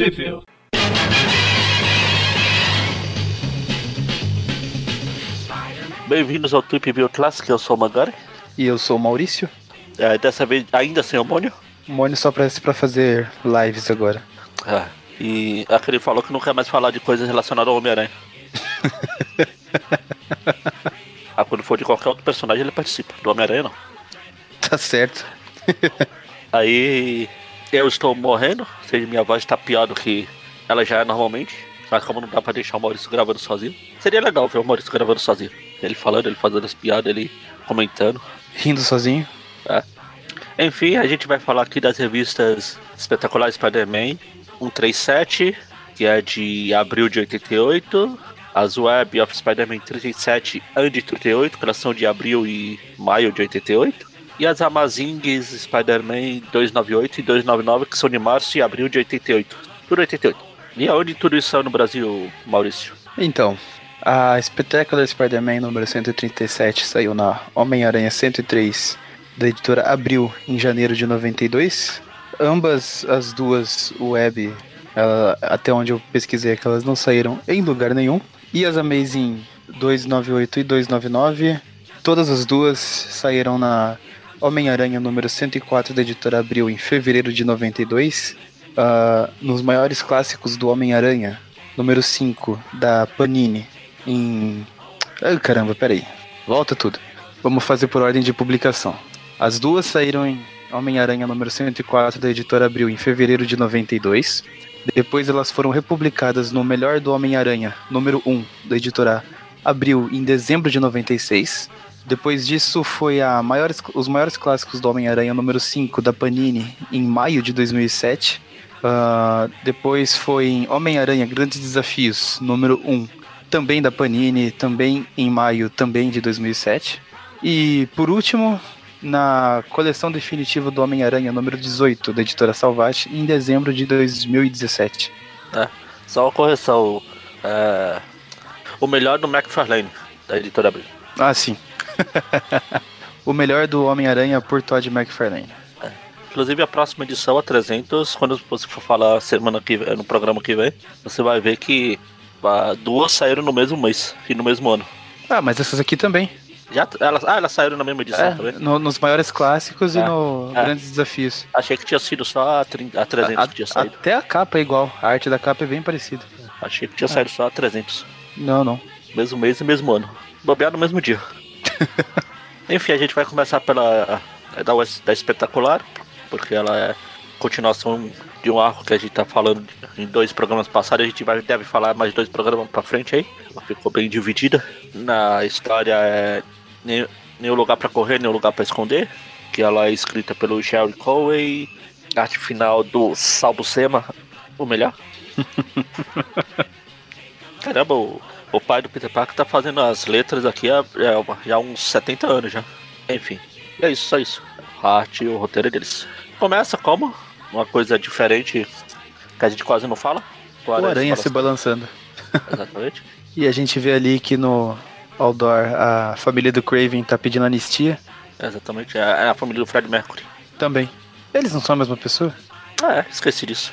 Sheffield. Bem-vindos ao Trip View Classic, eu sou o Magari. E eu sou o Maurício. É, dessa vez ainda sem o Mônio. O Mônio só aparece pra fazer lives agora. É, e aquele falou que não quer mais falar de coisas relacionadas ao Homem-Aranha. ah, quando for de qualquer outro personagem, ele participa. Do Homem-Aranha, não. Tá certo. Aí eu estou morrendo, ou seja, minha voz está pior do que ela já é normalmente. Mas como não dá pra deixar o Maurício gravando sozinho, seria legal ver o Maurício gravando sozinho. Ele falando, ele fazendo as piadas, ele comentando. Rindo sozinho. É. Enfim, a gente vai falar aqui das revistas Espetacular Spider-Man 137, que é de abril de 88. As Web of Spider-Man 37 and 38, que elas são de abril e maio de 88. E as Amazings Spider-Man 298 e 299, que são de março e abril de 88. Tudo 88. E aonde tudo isso saiu no Brasil, Maurício? Então, a Spectacular Spider-Man número 137 saiu na Homem-Aranha 103 da editora Abril em janeiro de 92. Ambas as duas web, ela, até onde eu pesquisei, é que elas não saíram em lugar nenhum. E as Amazing 298 e 299, todas as duas saíram na Homem-Aranha número 104 da editora Abril em fevereiro de 92 uh, nos maiores clássicos do Homem-Aranha, número 5 da Panini, em. Ai, caramba, peraí. Volta tudo. Vamos fazer por ordem de publicação. As duas saíram em Homem-Aranha número 104 da editora Abril em fevereiro de 92. Depois elas foram republicadas no Melhor do Homem-Aranha, número 1 da editora Abril em dezembro de 96. Depois disso foi a maiores, os maiores clássicos do Homem-Aranha número 5 da Panini em maio de 2007. Uh, depois foi em Homem-Aranha Grandes Desafios, número 1, também da Panini, também em maio, também de 2007. E por último, na coleção definitiva do Homem-Aranha, número 18, da editora Salvati, em dezembro de 2017. É, só uma correção. É, o melhor do McFarlane, da editora Abril. Ah, sim. o melhor do Homem-Aranha por Todd McFarlane. Inclusive a próxima edição, a 300, quando você for falar semana que no programa que vem, você vai ver que duas saíram no mesmo mês e no mesmo ano. Ah, mas essas aqui também. Já, elas, ah, elas saíram na mesma edição é, também? No, nos maiores clássicos é, e no é. grandes desafios. Achei que tinha sido só a, 30, a 300 a, que tinha saído. Até a capa é igual, a arte da capa é bem parecida. Achei que tinha saído só a 300. Não, não. Mesmo mês e mesmo ano. Bobear no mesmo dia. Enfim, a gente vai começar pela da, da espetacular, porque ela é continuação de um arco que a gente tá falando em dois programas passados. A gente vai, deve falar mais dois programas pra frente aí. Ela ficou bem dividida. Na história é nem, nem lugar para correr, nem lugar para esconder. Que ela é escrita pelo Jerry Cowey. Arte final do Salvo Sema, o melhor. Caramba, o, o pai do Peter Parker tá fazendo as letras aqui há, já há uns 70 anos já. Enfim, é isso, só isso. A arte e o roteiro é deles. Começa como? Uma coisa diferente que a gente quase não fala. O aranha, o aranha se, balançando. Exatamente. e a gente vê ali que no outdoor a família do Craven tá pedindo anistia. Exatamente, é, é a família do Fred Mercury. Também. Eles não são a mesma pessoa? É, esqueci disso.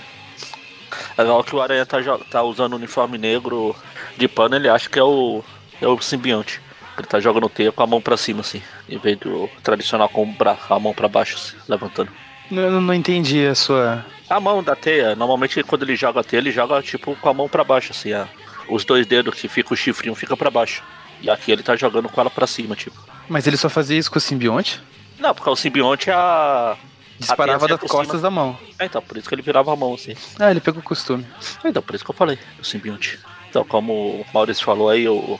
É legal que o Aranha tá, tá usando o uniforme negro de pano, ele acha que é o, é o simbionte. Ele tá jogando teia com a mão pra cima, assim, em vez do tradicional com a mão pra baixo, assim, levantando. Eu não entendi a sua. A mão da teia, normalmente quando ele joga a teia, ele joga tipo com a mão para baixo, assim, a... os dois dedos que fica o chifrinho fica para baixo. E aqui ele tá jogando com ela para cima, tipo. Mas ele só fazia isso com o simbionte? Não, porque o simbionte é a. Disparava das costas da mão. É, então, por isso que ele virava a mão, assim. Ah, ele pegou o costume. É, então, por isso que eu falei, o simbionte. Então, como o Maurício falou aí, o.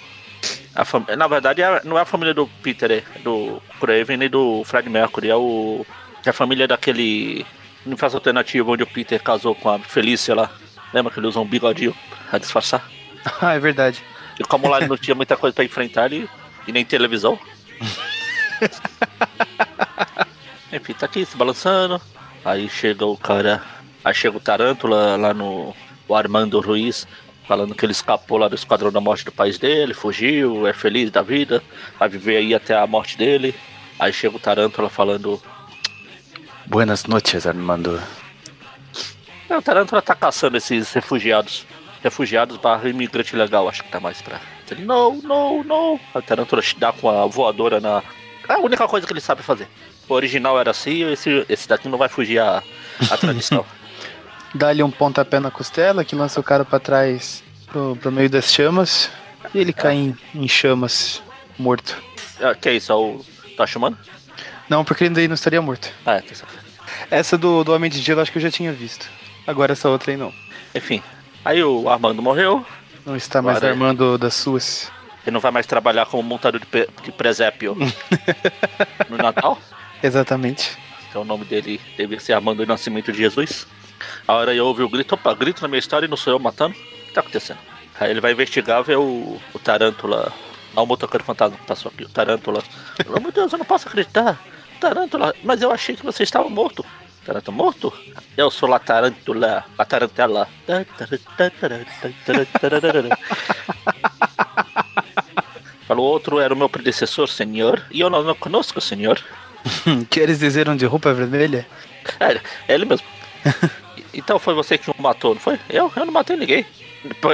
A fam... Na verdade, é não é a família do Peter, é do Craven nem do Fred Mercury, é o que a família daquele universo alternativo onde o Peter casou com a Felícia lá. Lembra que ele usou um bigodinho pra disfarçar? Ah, é verdade. E como lá ele não tinha muita coisa pra enfrentar ele, e nem televisão. Enfim, tá aqui se balançando. Aí chega o cara. Aí chega o Tarântula lá no. O Armando Ruiz, falando que ele escapou lá do esquadrão da morte do país dele, fugiu, é feliz da vida, vai viver aí até a morte dele. Aí chega o Tarântula falando Buenas noches, Armando. É, o Tarântula tá caçando esses refugiados. Refugiados barra imigrante legal, acho que tá mais pra. Ele, não, não, não. A Tarântula dá com a voadora na. É a única coisa que ele sabe fazer. O original era assim, esse, esse daqui não vai fugir a, a tradição. Dá-lhe um pontapé na costela que lança o cara pra trás pro, pro meio das chamas. E ele cai em, em chamas, morto. Ah, que é isso? É o. Tá chamando? Não, porque ele daí não estaria morto. Ah, é, certeza. Essa do, do Homem de Gelo acho que eu já tinha visto. Agora essa outra aí não. Enfim. Aí o Armando morreu. Não está mais Agora- armando das suas. Ele não vai mais trabalhar como montador de, de presépio no Natal. Exatamente. É o nome dele deve ser Armando do Nascimento de Jesus. A hora eu ouvi o grito, opa, grito na minha história e não sou eu matando. O que tá acontecendo? Aí ele vai investigar, ver o, o Tarântula. Não, o motoqueiro fantasma que passou aqui. O Tarântula. Oh, meu Deus, eu não posso acreditar. Tarântula, mas eu achei que você estava morto. Tarântula morto? Eu sou La Tarântula. La Tarantela. Falou outro, era o meu predecessor, senhor. E eu não, não conosco, senhor. Queres dizer um de roupa vermelha? É, é ele mesmo. então foi você que o matou, não foi? Eu? Eu não matei ninguém.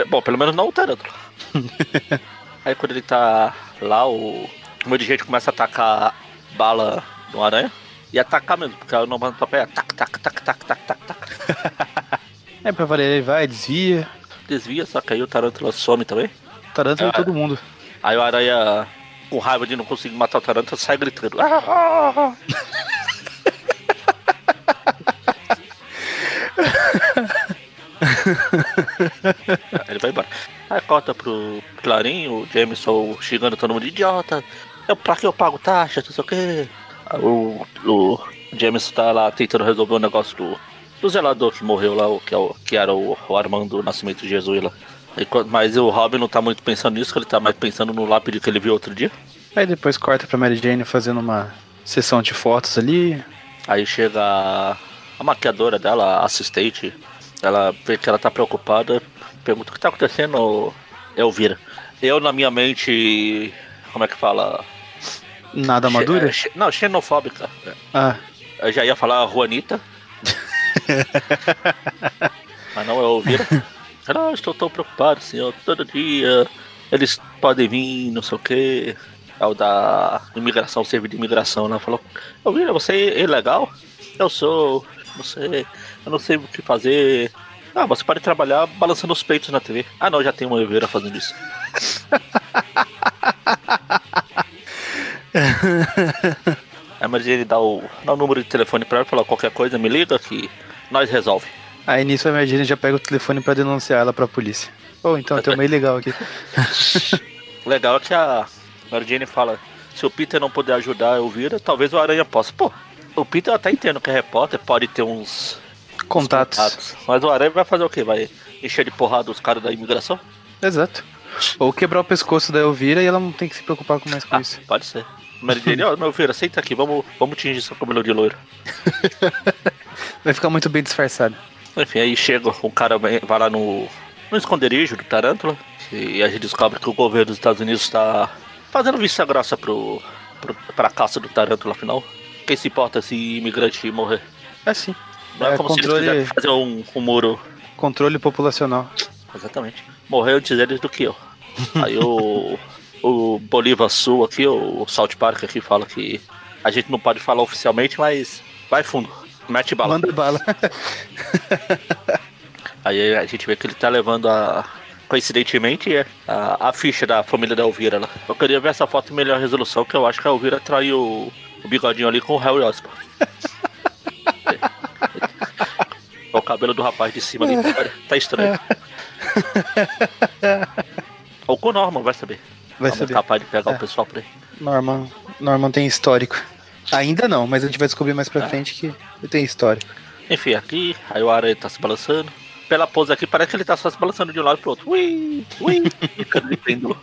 Bom, pelo menos não o Tarântula. Aí quando ele tá lá, o um monte de gente começa a atacar bala no aranha. E atacar mesmo, porque o nome do papel é tac, tac, tac, tac, tac, tac, tac. É pra valer, ele vai, desvia. Desvia, só que aí o Tarântula some também. Tarântula Ah. todo mundo. Aí o aranha, com raiva de não conseguir matar o Tarântula, sai gritando. "Ah, ah, ah." Aí ele vai embora. Aí corta pro Clarim, o Jameson xingando todo mundo de idiota. Eu, pra que eu pago taxa, não sei o. Aí o, o Jameson tá lá tentando resolver o negócio do, do zelador que morreu lá, que, é o, que era o, o Armando Nascimento de Jesus lá. Mas o Robin não tá muito pensando nisso, que ele tá mais pensando no lápide que ele viu outro dia. Aí depois corta pra Mary Jane fazendo uma sessão de fotos ali. Aí chega a, a maquiadora dela, a assistente, ela vê que ela tá preocupada, pergunta o que tá acontecendo, Elvira. Eu na minha mente, como é que fala? Nada madura? é, xe- não, xenofóbica. Ah, Eu já ia falar Juanita. Mas não é Elvira. Ela, "Ah, estou tão preocupado, senhor. Todo dia eles podem vir, não sei o que. É o da imigração, serviço de imigração, né? Falou, Elvira, você é ilegal? Eu sou, não sei, eu não sei o que fazer. Ah, você pode trabalhar balançando os peitos na TV. Ah não, já tem uma Elvira fazendo isso. Aí mas ele dá o, dá o número de telefone pra ela e fala, qualquer coisa me liga que nós resolve. Aí nisso a Mary Jane já pega o telefone pra denunciar ela pra polícia. Oh, então tem uma ilegal aqui. O legal é que a Mary Jane fala, se o Peter não puder ajudar a Elvira, talvez o Aranha possa. Pô, o Peter eu até entendo que é repórter, pode ter uns uns Contatos. Mas o Aranha vai fazer o quê? Vai encher de porrada os caras da imigração? Exato. Ou quebrar o pescoço da Elvira e ela não tem que se preocupar com mais com Ah, isso. pode ser. Mary Jane, ó, meu filho, senta aqui, vamos, vamos tingir seu cabelo de loiro. Vai ficar muito bem disfarçado. Enfim, aí chega, um cara vai lá no, no esconderijo do Tarântula e a gente descobre que o governo dos Estados Unidos está fazendo vista grossa pro, pro, pra caça do Tarântula afinal. Quem se importa se imigrante morrer? É sim. Não é, É, como controle- se eles fazer um, um muro. Controle populacional. Exatamente. Morreu antes deles do que eu. Aí o, o Bolívar Sul aqui, o South Park aqui fala que a gente não pode falar oficialmente, mas vai fundo. Mete bala. Manda bala. Aí a gente vê que ele tá levando a. Coincidentemente, é a, a ficha da família da Elvira lá. Eu queria ver essa foto em melhor resolução, que eu acho que a Elvira traiu o, bigodinho ali com o Harry Osborn. o cabelo do rapaz de cima ali tá, tá estranho. Ou com o Norman, vai saber. Vai Norman é saber. capaz de pegar É. o pessoal por aí. Norman, Norman tem histórico. Ainda não, mas a gente vai descobrir mais pra Ah. frente que ele tem histórico. Enfim, aqui, aí o aranha tá se balançando. Pela pose aqui, parece que ele tá só se balançando de um lado pro outro. Ui, ui, ficando de pêndulo.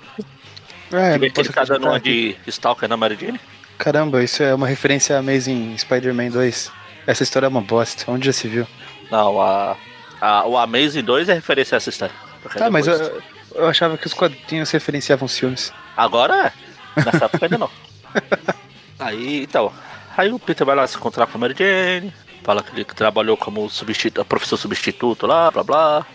É, que ele tá dando uma de Stalker na Mary Jane. Caramba, isso é uma referência a Amazing Spider-Man 2. Essa história é uma bosta. Onde já se viu? Não, a, a, o Amazing 2 é referência a essa história. Tá, mas eu, eu achava que os quadrinhos referenciavam os filmes. Agora é. Nessa época ainda não. Aí, então. Aí o Peter vai lá se encontrar com a Mary Jane. Fala que ele trabalhou como substitu professor substituto lá, blá blá.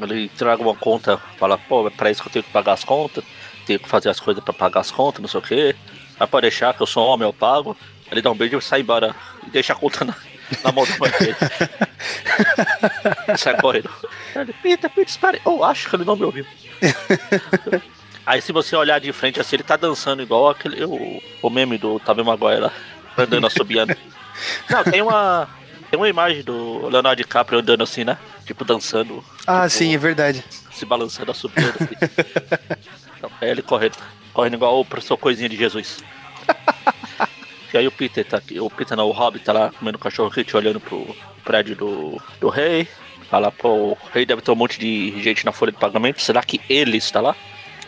Ele traga uma conta, fala, pô, é pra isso que eu tenho que pagar as contas, tenho que fazer as coisas pra pagar as contas, não sei o que. Mas pode deixar que eu sou homem, eu pago. Ele dá um beijo e sai embora e deixa a conta na, na mão do pai dele. sai correndo. Ele, Pita, Pita, espere. Eu acho que ele não me ouviu. Aí se você olhar de frente assim, ele tá dançando igual aquele. O, o meme do Tobey Maguire lá, andando assobiando. Não, tem uma. Tem uma imagem do Leonardo DiCaprio andando assim, né? Tipo, dançando. Ah, tipo, sim, é verdade. Se balançando, assobiando assim. então, é ele correndo. Correndo igual o professor Coisinha de Jesus. e aí o Peter tá aqui. O Peter não, o Hobbit tá lá comendo cachorro quente, olhando pro prédio do, do rei. Fala, pô, o rei deve ter um monte de gente na folha de pagamento. Será que ele está lá?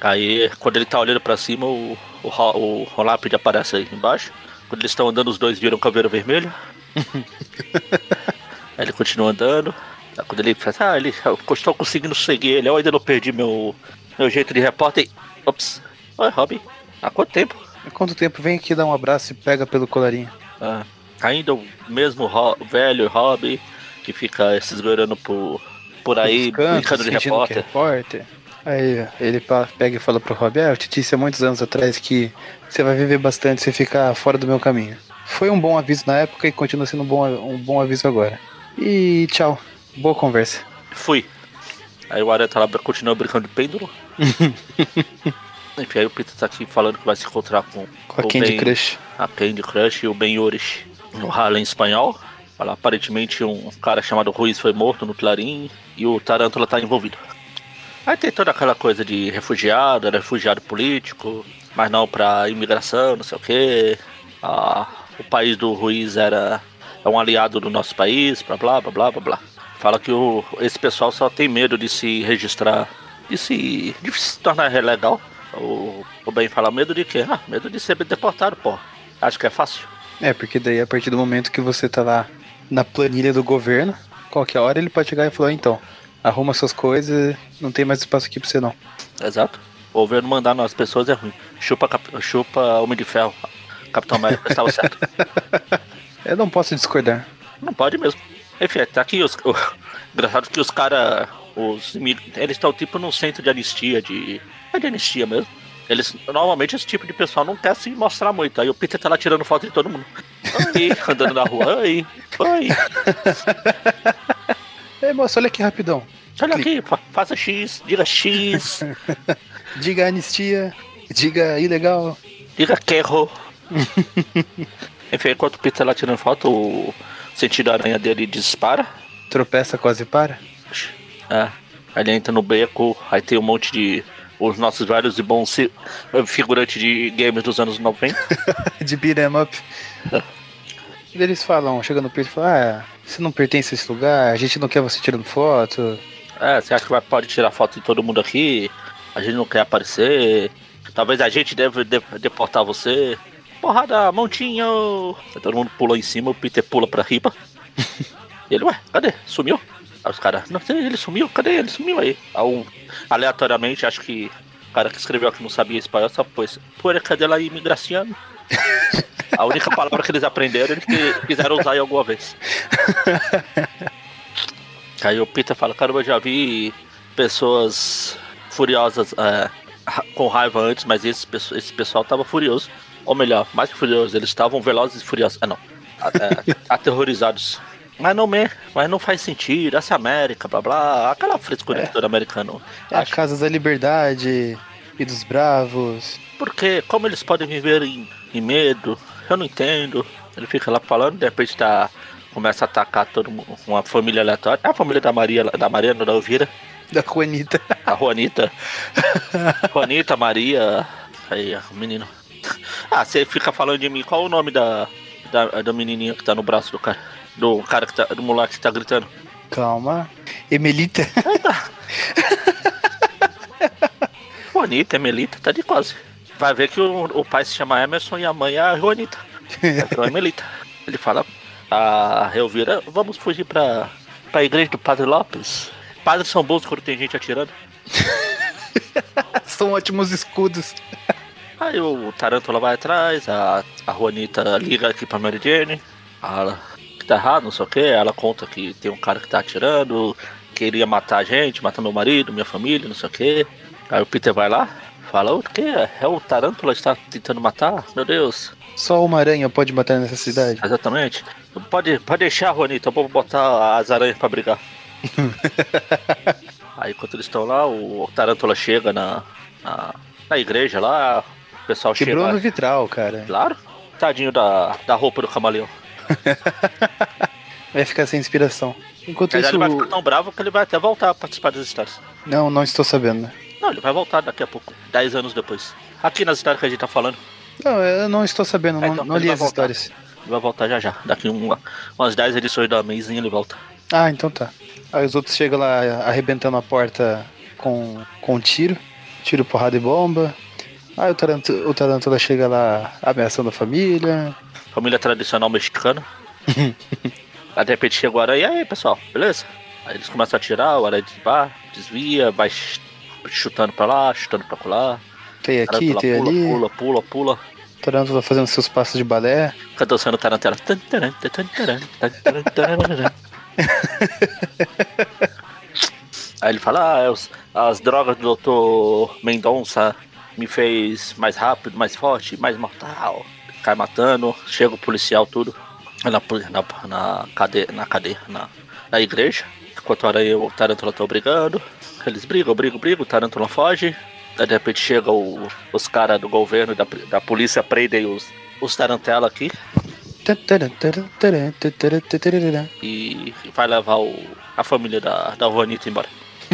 Aí, quando ele tá olhando pra cima, o, o, o, o lápide aparece aí embaixo. Quando eles estão andando, os dois viram caveira vermelho. aí ele continua andando. Aí quando ele faz, ah, ele, eu estou conseguindo seguir ele, eu ainda não perdi meu, meu jeito de repórter. Ops, oi, Robin, há quanto tempo? Há quanto tempo? Vem aqui dar um abraço e pega pelo colarinho. Ah, ainda o mesmo ro velho Robin que fica se esgorando por, por aí, brincando de repórter. repórter. Aí ele pega e fala pro Rob, ah, eu te disse há muitos anos atrás que você vai viver bastante se ficar fora do meu caminho. Foi um bom aviso na época e continua sendo um bom, um bom aviso agora. E tchau. Boa conversa. Fui. Aí o Aranha tá lá, continua brincando de pêndulo. Enfim, aí o Peter tá aqui falando que vai se encontrar com, com a Candy ben, Crush. A Candy Crush e o Ben Yorish no Harlem espanhol. Fala, aparentemente um cara chamado Ruiz foi morto no Clarim e o Tarântula tá envolvido. Aí tem toda aquela coisa de refugiado, refugiado político, mas não pra imigração, não sei o quê. Ah, o país do Ruiz era é um aliado do nosso país, blá blá blá blá blá. Fala que o, esse pessoal só tem medo de se registrar, de se, de se tornar legal. O, o fala medo de quê? Ah, medo de ser deportado, pô. Acho que é fácil. É, porque daí a partir do momento que você tá lá na planilha do governo, qualquer hora ele pode chegar e falar, então, arruma suas coisas, não tem mais espaço aqui pra você não. Exato. O governo mandar nas pessoas é ruim. Chupa, cap... chupa Homem de Ferro. Capitão América estava certo. Eu não posso discordar. Não pode mesmo. Enfim, tá aqui os. O... Engraçado que os caras. Os, eles estão tipo num centro de anistia, de. É de anistia mesmo. Eles, normalmente esse tipo de pessoal não quer se mostrar muito. Aí o Peter tá lá tirando foto de todo mundo. Aí, andando na rua. Aí, aí. Ei, moço, olha aqui rapidão. Olha aqui, faça X, diga X. diga anistia, diga ilegal. Diga quero. Enfim, enquanto o Peter tá lá tirando foto, o sentido aranha dele dispara. Tropeça, quase para. É. Aí ele entra no beco, aí tem um monte de. Os nossos vários e bons figurantes de games dos anos 90. de beat'em up. É. Eles falam, chega no Peter e falam, ah, você não pertence a esse lugar, a gente não quer você tirando foto. É, você acha que vai, pode tirar foto de todo mundo aqui? A gente não quer aparecer. Talvez a gente deve deportar você. Porrada, montinho! Aí todo mundo pula em cima, o Peter pula pra riba. e ele, ué, cadê? Sumiu? Aí os caras, não sei, ele sumiu, cadê ele? Sumiu aí. aí um, aleatoriamente, acho que o cara que escreveu que não sabia espanhol só pôs, pô, cadê lá imigração? A única palavra que eles aprenderam eles que quiseram usar em alguma vez. Aí o Peter fala, caramba, eu já vi pessoas furiosas é, com raiva antes, mas esse, esse pessoal tava furioso. Ou melhor, mais que furioso, eles estavam velozes e furiosos. Ah não. É, aterrorizados. Mas não, me, mas não faz sentido, essa América, blá blá, aquela frescura é. do americano. É a Casa da Liberdade e dos Bravos. Porque como eles podem viver em, em medo, eu não entendo. Ele fica lá falando, de repente tá, começa a atacar todo mundo, uma família aleatória. É a família da Maria, da Mariana da Elvira. Da Juanita. A Juanita. Juanita, Maria. Aí, o menino. Ah, você fica falando de mim. Qual o nome da, da, da menininha que tá no braço do cara? Do cara que tá. Do moleque que tá gritando? Calma. Emelita. Juanita, Emelita, tá de quase vai ver que o, o pai se chama Emerson e a mãe é a Juanita. É Melita. Ele fala, a Elvira, vamos fugir pra, pra igreja do Padre Lopes. Padres são bons quando tem gente atirando. são ótimos escudos. Aí o Tarantula vai atrás, a, a Juanita liga aqui pra Mary Jane. Fala, tá errado, não sei o que. Ela conta que tem um cara que tá atirando, queria matar a gente, matar meu marido, minha família, não sei o que. Aí o Peter vai lá, fala, o que? É o Tarântula que está tentando matar? Meu Deus. Só uma aranha pode matar nessa cidade. Exatamente. Pode, pode deixar, Juanito, eu vou botar as aranhas pra brigar. Aí enquanto eles estão lá, o Tarântula chega na, na, na igreja lá, o pessoal Quebrou chega. no vitral, cara. Claro. Tadinho da, da roupa do camaleão. Vai ficar sem inspiração. Enquanto Mas isso. ele vai ficar tão bravo que ele vai até voltar a participar das histórias. Não, não estou sabendo. Não, ele vai voltar daqui a pouco, 10 anos depois. Aqui nas histórias que a gente tá falando, Não, eu não estou sabendo, É, não, então, não li as voltar. histórias. ele vai voltar já já. Daqui uma, umas 10 edições da Amazing ele volta. Ah, então tá. Aí os outros chegam lá arrebentando a porta com, com tiro. Tiro, porrada e bomba. Aí o, taranto, o Tarantula chega lá ameaçando a família. Família tradicional mexicana. Aí de repente chega o aranha, e aí pessoal, beleza? Aí eles começam a atirar, o aranha desvia, vai ch- chutando pra lá, chutando pra lá. Tem aqui, tem pula, ali. pula, pula, pula. Tarantula fazendo seus passos de balé. Fica dançando tarantela. Aí ele fala, ah, os- as drogas do Dr. Mendonça me fez mais rápido, mais forte, mais mortal. Cai matando, chega o policial, tudo. Na, na, na cadeia, na cadeia, na, na igreja. Enquanto o aranha e o Tarantula estão brigando. Eles brigam, brigam, brigam, o Tarantula foge. Aí de repente chega o- os caras do governo e da, da polícia, prendem os, os Tarantela aqui. e vai levar o, a família da, da Juanita embora.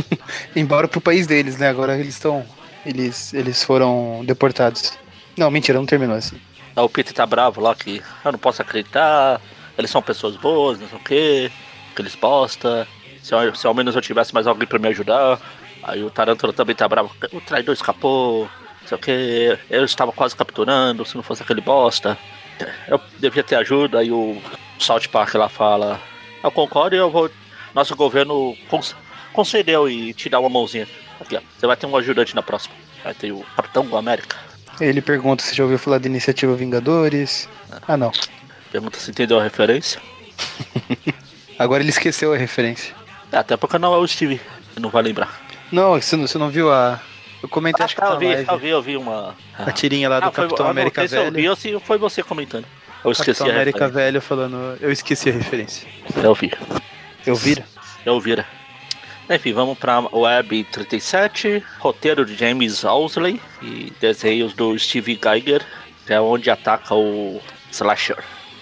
Embora pro país deles, né? Agora eles estão. Eles, eles foram deportados. Não, mentira, não terminou assim. Aí o Peter tá bravo lá que eu não posso acreditar, eles são pessoas boas, não sei o que, que eles bosta. Se, ao- se ao menos eu tivesse mais alguém pra me ajudar. Aí o Tarantula também tá bravo, o traidor escapou, não sei o que, eu estava quase capturando, se não fosse aquele bosta. Eu devia ter ajuda, aí o Salt Park lá fala, eu concordo e eu vou. Nosso governo cons- concedeu e te dá uma mãozinha. Aqui, ó. Você vai ter um ajudante na próxima. Vai ter o Capitão América. Ele pergunta se já ouviu falar da iniciativa Vingadores. Ah, não. Pergunta se entendeu a referência. Agora ele esqueceu a referência. É, até porque não é o Steve. Você não vai lembrar. Não, você não, você não viu a. Eu comentei, acho que ah, tá eu vi, eu vi, eu vi uma. A tirinha lá do Ah, foi- Capitão ah, não, América esse eu vi, Velho. ou foi você comentando. Eu esqueci Capitão a América referência. Velho falando. Eu esqueci a referência. Eu vi. Eu vira? Eu vira. Enfim, vamos pra Web 37, roteiro de James Owsley e desenhos do Steve Geiger, que é onde ataca o Slasher.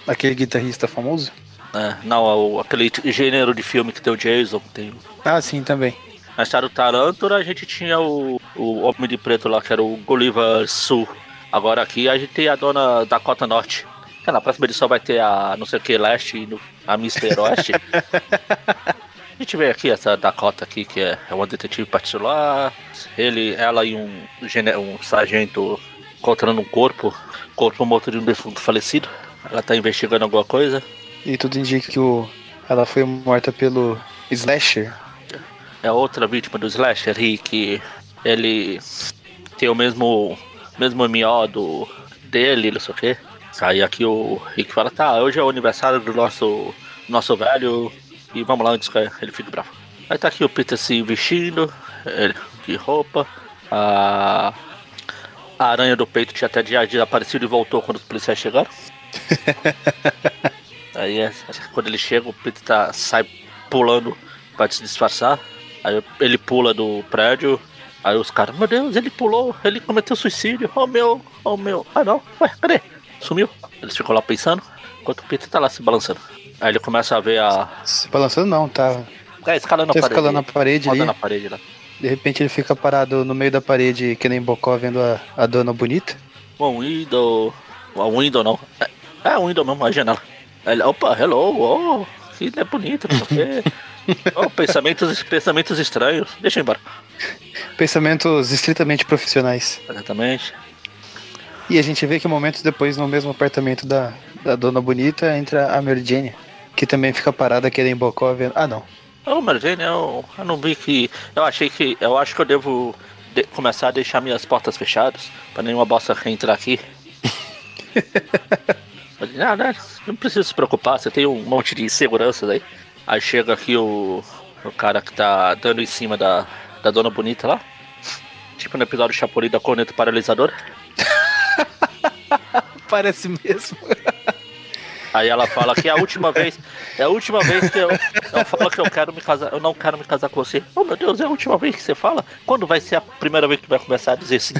Aquele guitarrista famoso? É, não, é o- aquele gênero de filme que tem o Jason, tem o Ah, sim, também. Na história do Tarântula, a gente tinha o, o Homem de Preto lá, que era o Gulliver Sul. Agora aqui a gente tem a dona Dakota Norte. Que na próxima edição vai ter a não sei o que Leste, e a Mister Oeste. a gente vê aqui essa Dakota aqui, que é, é uma detetive particular. Ele, ela e um, um sargento encontrando um corpo, corpo morto de um defunto falecido. Ela tá investigando alguma coisa. E tudo indica que o, ela foi morta pelo Slasher. é outra vítima do Slasher que ele tem o mesmo mesmo MO do dele, não sei o que. Aí aqui o Rick fala, tá, hoje é o aniversário do nosso nosso velho e vamos lá antes que ele fique bravo. Aí tá aqui o Peter se vestindo, de roupa, a, a aranha do peito tinha até já desaparecido e voltou quando os policiais chegaram. Aí é, quando ele chega, o Peter tá, sai pulando pra se disfarçar. Aí ele pula do prédio. Aí os caras, meu Deus, ele pulou, ele cometeu suicídio. Oh meu, oh meu. Ah não, ué, cadê? Sumiu. Eles ficam lá pensando, enquanto o Peter tá lá se balançando. Aí ele começa a ver a. Se balançando não, tá. É, escalando Tá a parede. escalando na parede ali. roda na parede lá. De repente ele fica parado no meio da parede, que nem Bocó vendo a, a dona bonita. Um window. Um window não. É, é um window mesmo, a janela. Ele, opa, hello, oh, que é bonito, não sei o quê. Oh, pensamentos, pensamentos estranhos. Deixa eu ir embora. Pensamentos estritamente profissionais. Exatamente. E a gente vê que momentos depois, no mesmo apartamento da, da dona bonita, entra a Mary Jane, que também fica parada que nem Bocó vendo. Ah, não. Ô, Mary Jane, eu, eu não vi que. Eu achei que. Eu acho que eu devo de- começar a deixar minhas portas fechadas. Pra nenhuma bosta entrar aqui. Ah, né? Não precisa se preocupar, você tem um monte de seguranças aí. Aí chega aqui o, o cara que tá dando em cima da, da dona bonita lá. Tipo no episódio Chapolin da corneta paralisadora. Parece mesmo. Aí ela fala que é a última vez, é a última vez que eu, eu falo que eu quero me casar, eu não quero me casar com você. Oh meu Deus, é a última vez que você fala? Quando vai ser a primeira vez que vai começar a dizer sim?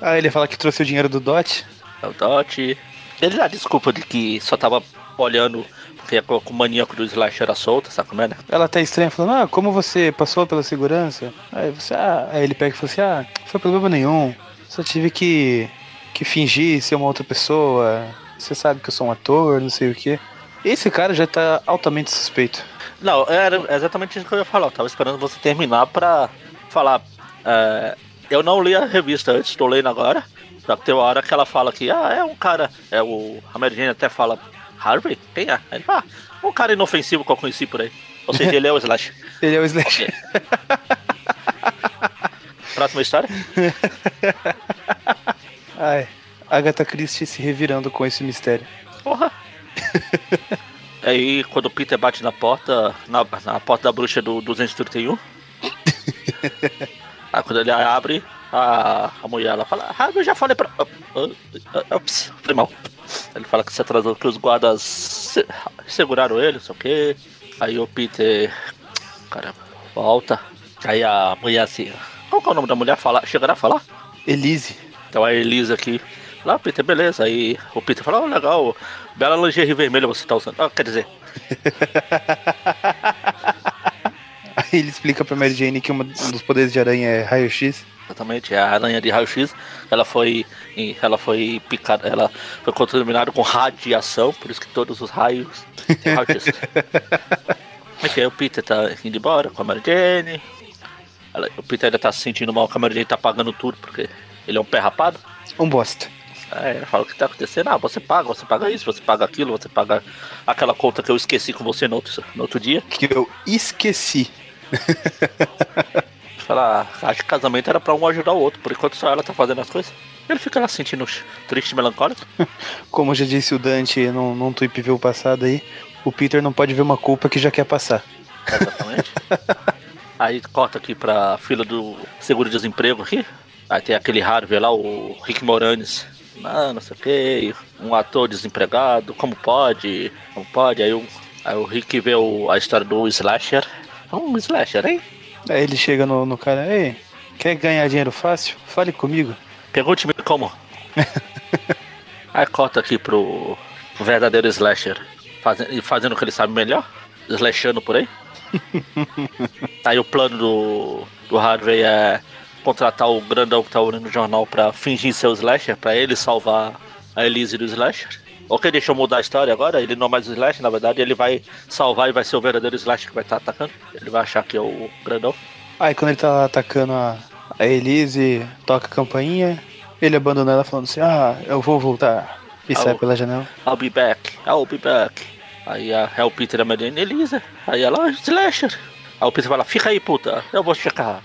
Aí ele fala que trouxe o dinheiro do Dot. É o Dot. Ele dá desculpa de que só tava olhando porque o maníaco do Slash era solta, sabe como é, né? Ela tá estranha, falando, ah, como você passou pela segurança? Aí você, ah, aí ele pega e fala assim, ah, não foi problema nenhum. Só tive que, que fingir ser uma outra pessoa. Você sabe que eu sou um ator, não sei o quê. Esse cara já tá altamente suspeito. Não, era exatamente isso que eu ia falar. Eu tava esperando você terminar pra falar. É, eu não li a revista antes, estou lendo agora. Só que tem uma hora que ela fala que, ah, é um cara. É o. A Mary Jane até fala, Harvey? Quem é? Ele fala, ah, um cara inofensivo que eu conheci por aí. Ou seja, ele é o Slash. ele é o Slash. Próxima história? Ai, Agatha Christie se revirando com esse mistério. Porra! Aí quando o Peter bate na porta, na, na porta da bruxa do 231. aí quando ele abre, a, a mulher ela fala, ah, eu já falei pra. Ups, foi mal. Ele fala que se atrasou, que os guardas se, seguraram ele, não sei o quê. Aí o Peter. Caramba, volta. Aí a mulher assim. Qual que é o nome da mulher? Fala, chegará a falar? Elise. Então a Elise aqui. Lá, Peter, beleza. Aí o Peter fala, oh, legal, bela lingerie vermelha você tá usando. Ah, quer dizer. Ele explica pra Mary Jane que um dos poderes de aranha é raio-x. Exatamente, é a aranha de raio-x. Ela foi. Ela foi picada. Ela foi contaminada com radiação, por isso que todos os raios têm raio-x. Enfim, o Peter tá indo embora com a Mary Jane. Ela, o Peter ainda tá se sentindo mal, a Mary Jane tá pagando tudo, porque ele é um pé rapado. Um bosta. É, ela fala o que tá acontecendo. Ah, você paga, você paga isso, você paga aquilo, você paga aquela conta que eu esqueci com você no outro, no outro dia. Que eu esqueci. Fala, acho que casamento era pra um ajudar o outro, por enquanto só ela tá fazendo as coisas. Ele fica lá sentindo triste e melancólico. Como já disse o Dante num, num tweet viu passado aí, o Peter não pode ver uma culpa que já quer passar. Exatamente. aí corta aqui pra fila do seguro-desemprego aqui. Aí tem aquele Harvey lá, o Rick Moranes. Ah, não sei o que, um ator desempregado, como pode? Como pode? Aí o, aí o Rick vê o, a história do Slasher. Um Slasher, hein? Aí ele chega no, no cara, ei, quer ganhar dinheiro fácil? Fale comigo. Pergunte-me como. aí corta aqui pro verdadeiro Slasher, fazendo, fazendo o que ele sabe melhor, slashando por aí. aí o plano do, do Harvey é contratar o grandão que tá olhando no jornal pra fingir ser o Slasher, pra ele salvar a Elise do Slasher. Ok, deixa eu mudar a história agora. Ele não é mais o Slasher, na verdade, ele vai salvar e vai ser o verdadeiro Slasher que vai estar tá atacando. Ele vai achar que é o grandão. Aí quando ele tá atacando a, a Elise, toca a campainha, ele abandona ela falando assim, ah, eu vou voltar. E sai pela janela. I'll be back, I'll be back. Aí a, é o Peter a Mariana Elisa. Aí ela, ah, Slasher. Aí o Peter fala, fica aí, puta, eu vou checar.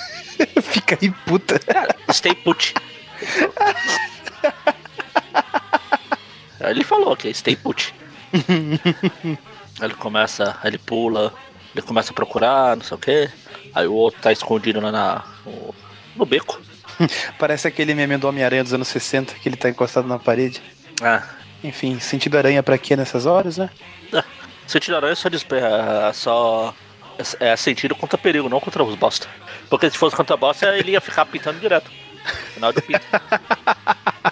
fica aí, puta. Cara, stay put. ele falou que é stay put. ele começa, ele pula, ele começa a procurar, não sei o que. Aí o outro tá escondido lá na, no, no beco. Parece aquele meme do Homem-Aranha dos anos 60, que ele tá encostado na parede. Ah. Enfim, sentido aranha pra quê nessas horas, né? Ah, sentido aranha só, é só é sentido contra perigo, não contra os bosta. Porque se fosse contra bosta, ele ia ficar pintando direto. Final do pinto.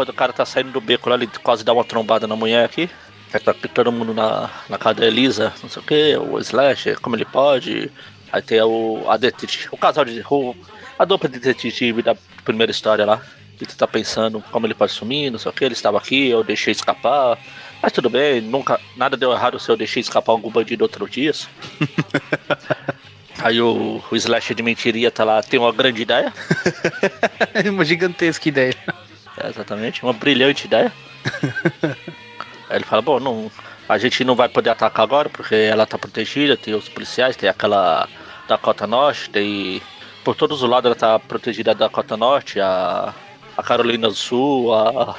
Quando o cara tá saindo do beco lá, ele quase dá uma trombada na mulher aqui. Aí tá todo mundo na, na casa da Elisa, não sei o que, o Slash, como ele pode. Aí tem o, a detetive, o casal de. O, a dupla de detetive da primeira história lá. Ele tá pensando como ele pode sumir, não sei o que, ele estava aqui, eu deixei escapar. Mas tudo bem, nunca, nada deu errado se eu deixei escapar algum bandido outro dia. Aí o, o Slash de mentiria tá lá, tem uma grande ideia. uma gigantesca ideia. É, exatamente, uma brilhante ideia. Aí ele fala, bom, não, a gente não vai poder atacar agora porque ela tá protegida, tem os policiais, tem aquela Dakota Norte, tem. Por todos os lados ela tá protegida da Dakota Norte, a, a Carolina do Sul, a,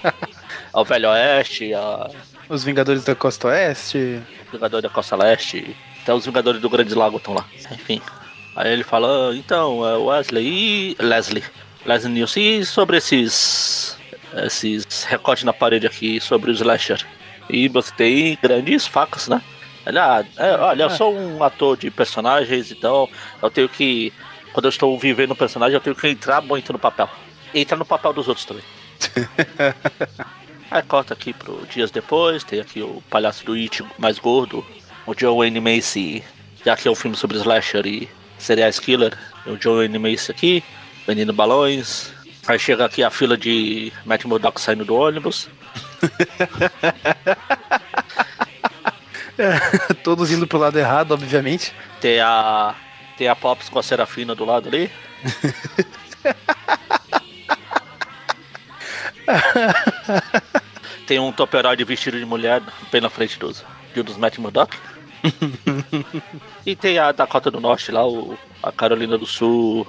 ao Velho Oeste, a Os Vingadores da Costa Oeste. Vingadores da Costa Leste, até os Vingadores do Grande Lago estão lá. Enfim. Aí ele fala, "Ah, então, é Wesley e. Leslie. Leslie Nielsen, e sobre esses. esses recortes na parede aqui sobre os slasher? E você tem grandes facas, né? Ah, é, olha, eu sou um ator de personagens, então eu tenho que. Quando eu estou vivendo um personagem, eu tenho que entrar muito no papel. Entrar no papel dos outros também. Aí corta aqui pro dias depois, tem aqui o palhaço do It mais gordo, o Joe Wayne Macy, já que é um filme sobre slasher e serial killer, o Joe Wayne Macy aqui, vendendo balões. Aí chega aqui a fila de Matt Murdock saindo do ônibus. Todos indo pro lado errado, obviamente. Tem a. Tem a Pops com a Serafina do lado ali. tem um toperoide vestido de mulher bem na frente dos, de um dos Matt Murdock. e tem a Dakota do Norte lá, o, a Carolina do Sul,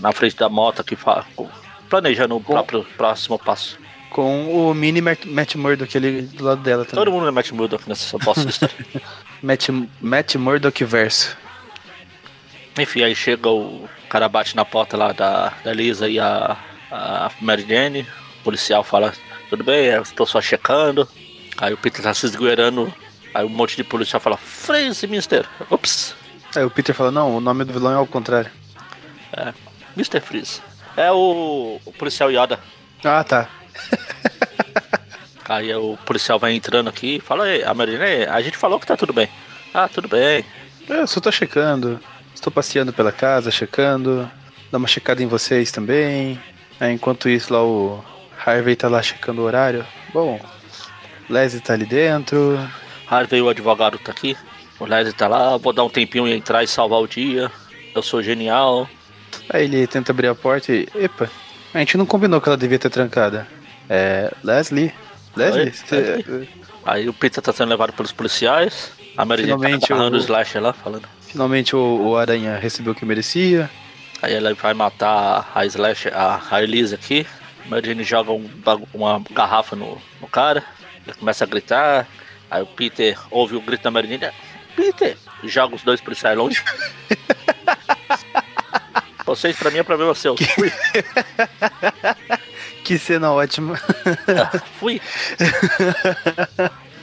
na frente da moto que fala, planejando o próprio próximo passo. Com o mini Matt, Matt Murdock ali do lado dela também. Todo mundo é Matt Murdock nessa bosta história. Matt, Matt Murdock verso. Enfim, aí chega o cara bate na porta lá da, da Lisa e a, a Mary Jane. O policial fala, tudo bem, eu estou só checando. Aí o Peter tá se esgueirando. Aí um monte de policial fala, Freeze, mister. Ups. Aí o Peter fala, não, o nome do vilão é ao contrário. É, Mr. Freeze. É o, o policial Yoda. Ah, tá. Aí o policial vai entrando aqui e fala, Ei, a Mary Jane, a gente falou que tá tudo bem. Ah, tudo bem. Eu só tô checando. Estou passeando pela casa, checando. Dá uma checada em vocês também. Aí, enquanto isso, lá o Harvey tá lá checando o horário. Bom, Leslie tá ali dentro. Harvey, o advogado, tá aqui. O Leslie tá lá, vou dar um tempinho e entrar e salvar o dia. Eu sou genial. Aí ele tenta abrir a porta e. Epa, a gente não combinou que ela devia ter trancada. É. Leslie? Leslie? Você- Leslie? Aí o Peter tá sendo levado pelos policiais. A Mary tá Finalmente agarrando o- Slasher lá, falando. Finalmente o, o Aranha recebeu o que merecia. Aí ela vai matar a Slasher, a, a Elise aqui. A Mary Jane joga um uma garrafa no, no cara. Ele começa a gritar. Aí o Peter ouve o grito da Mary Jane. Peter! E joga os dois policiais longe. Vocês, pra mim, é problema seu. Fui. Que cena ótima. Fui.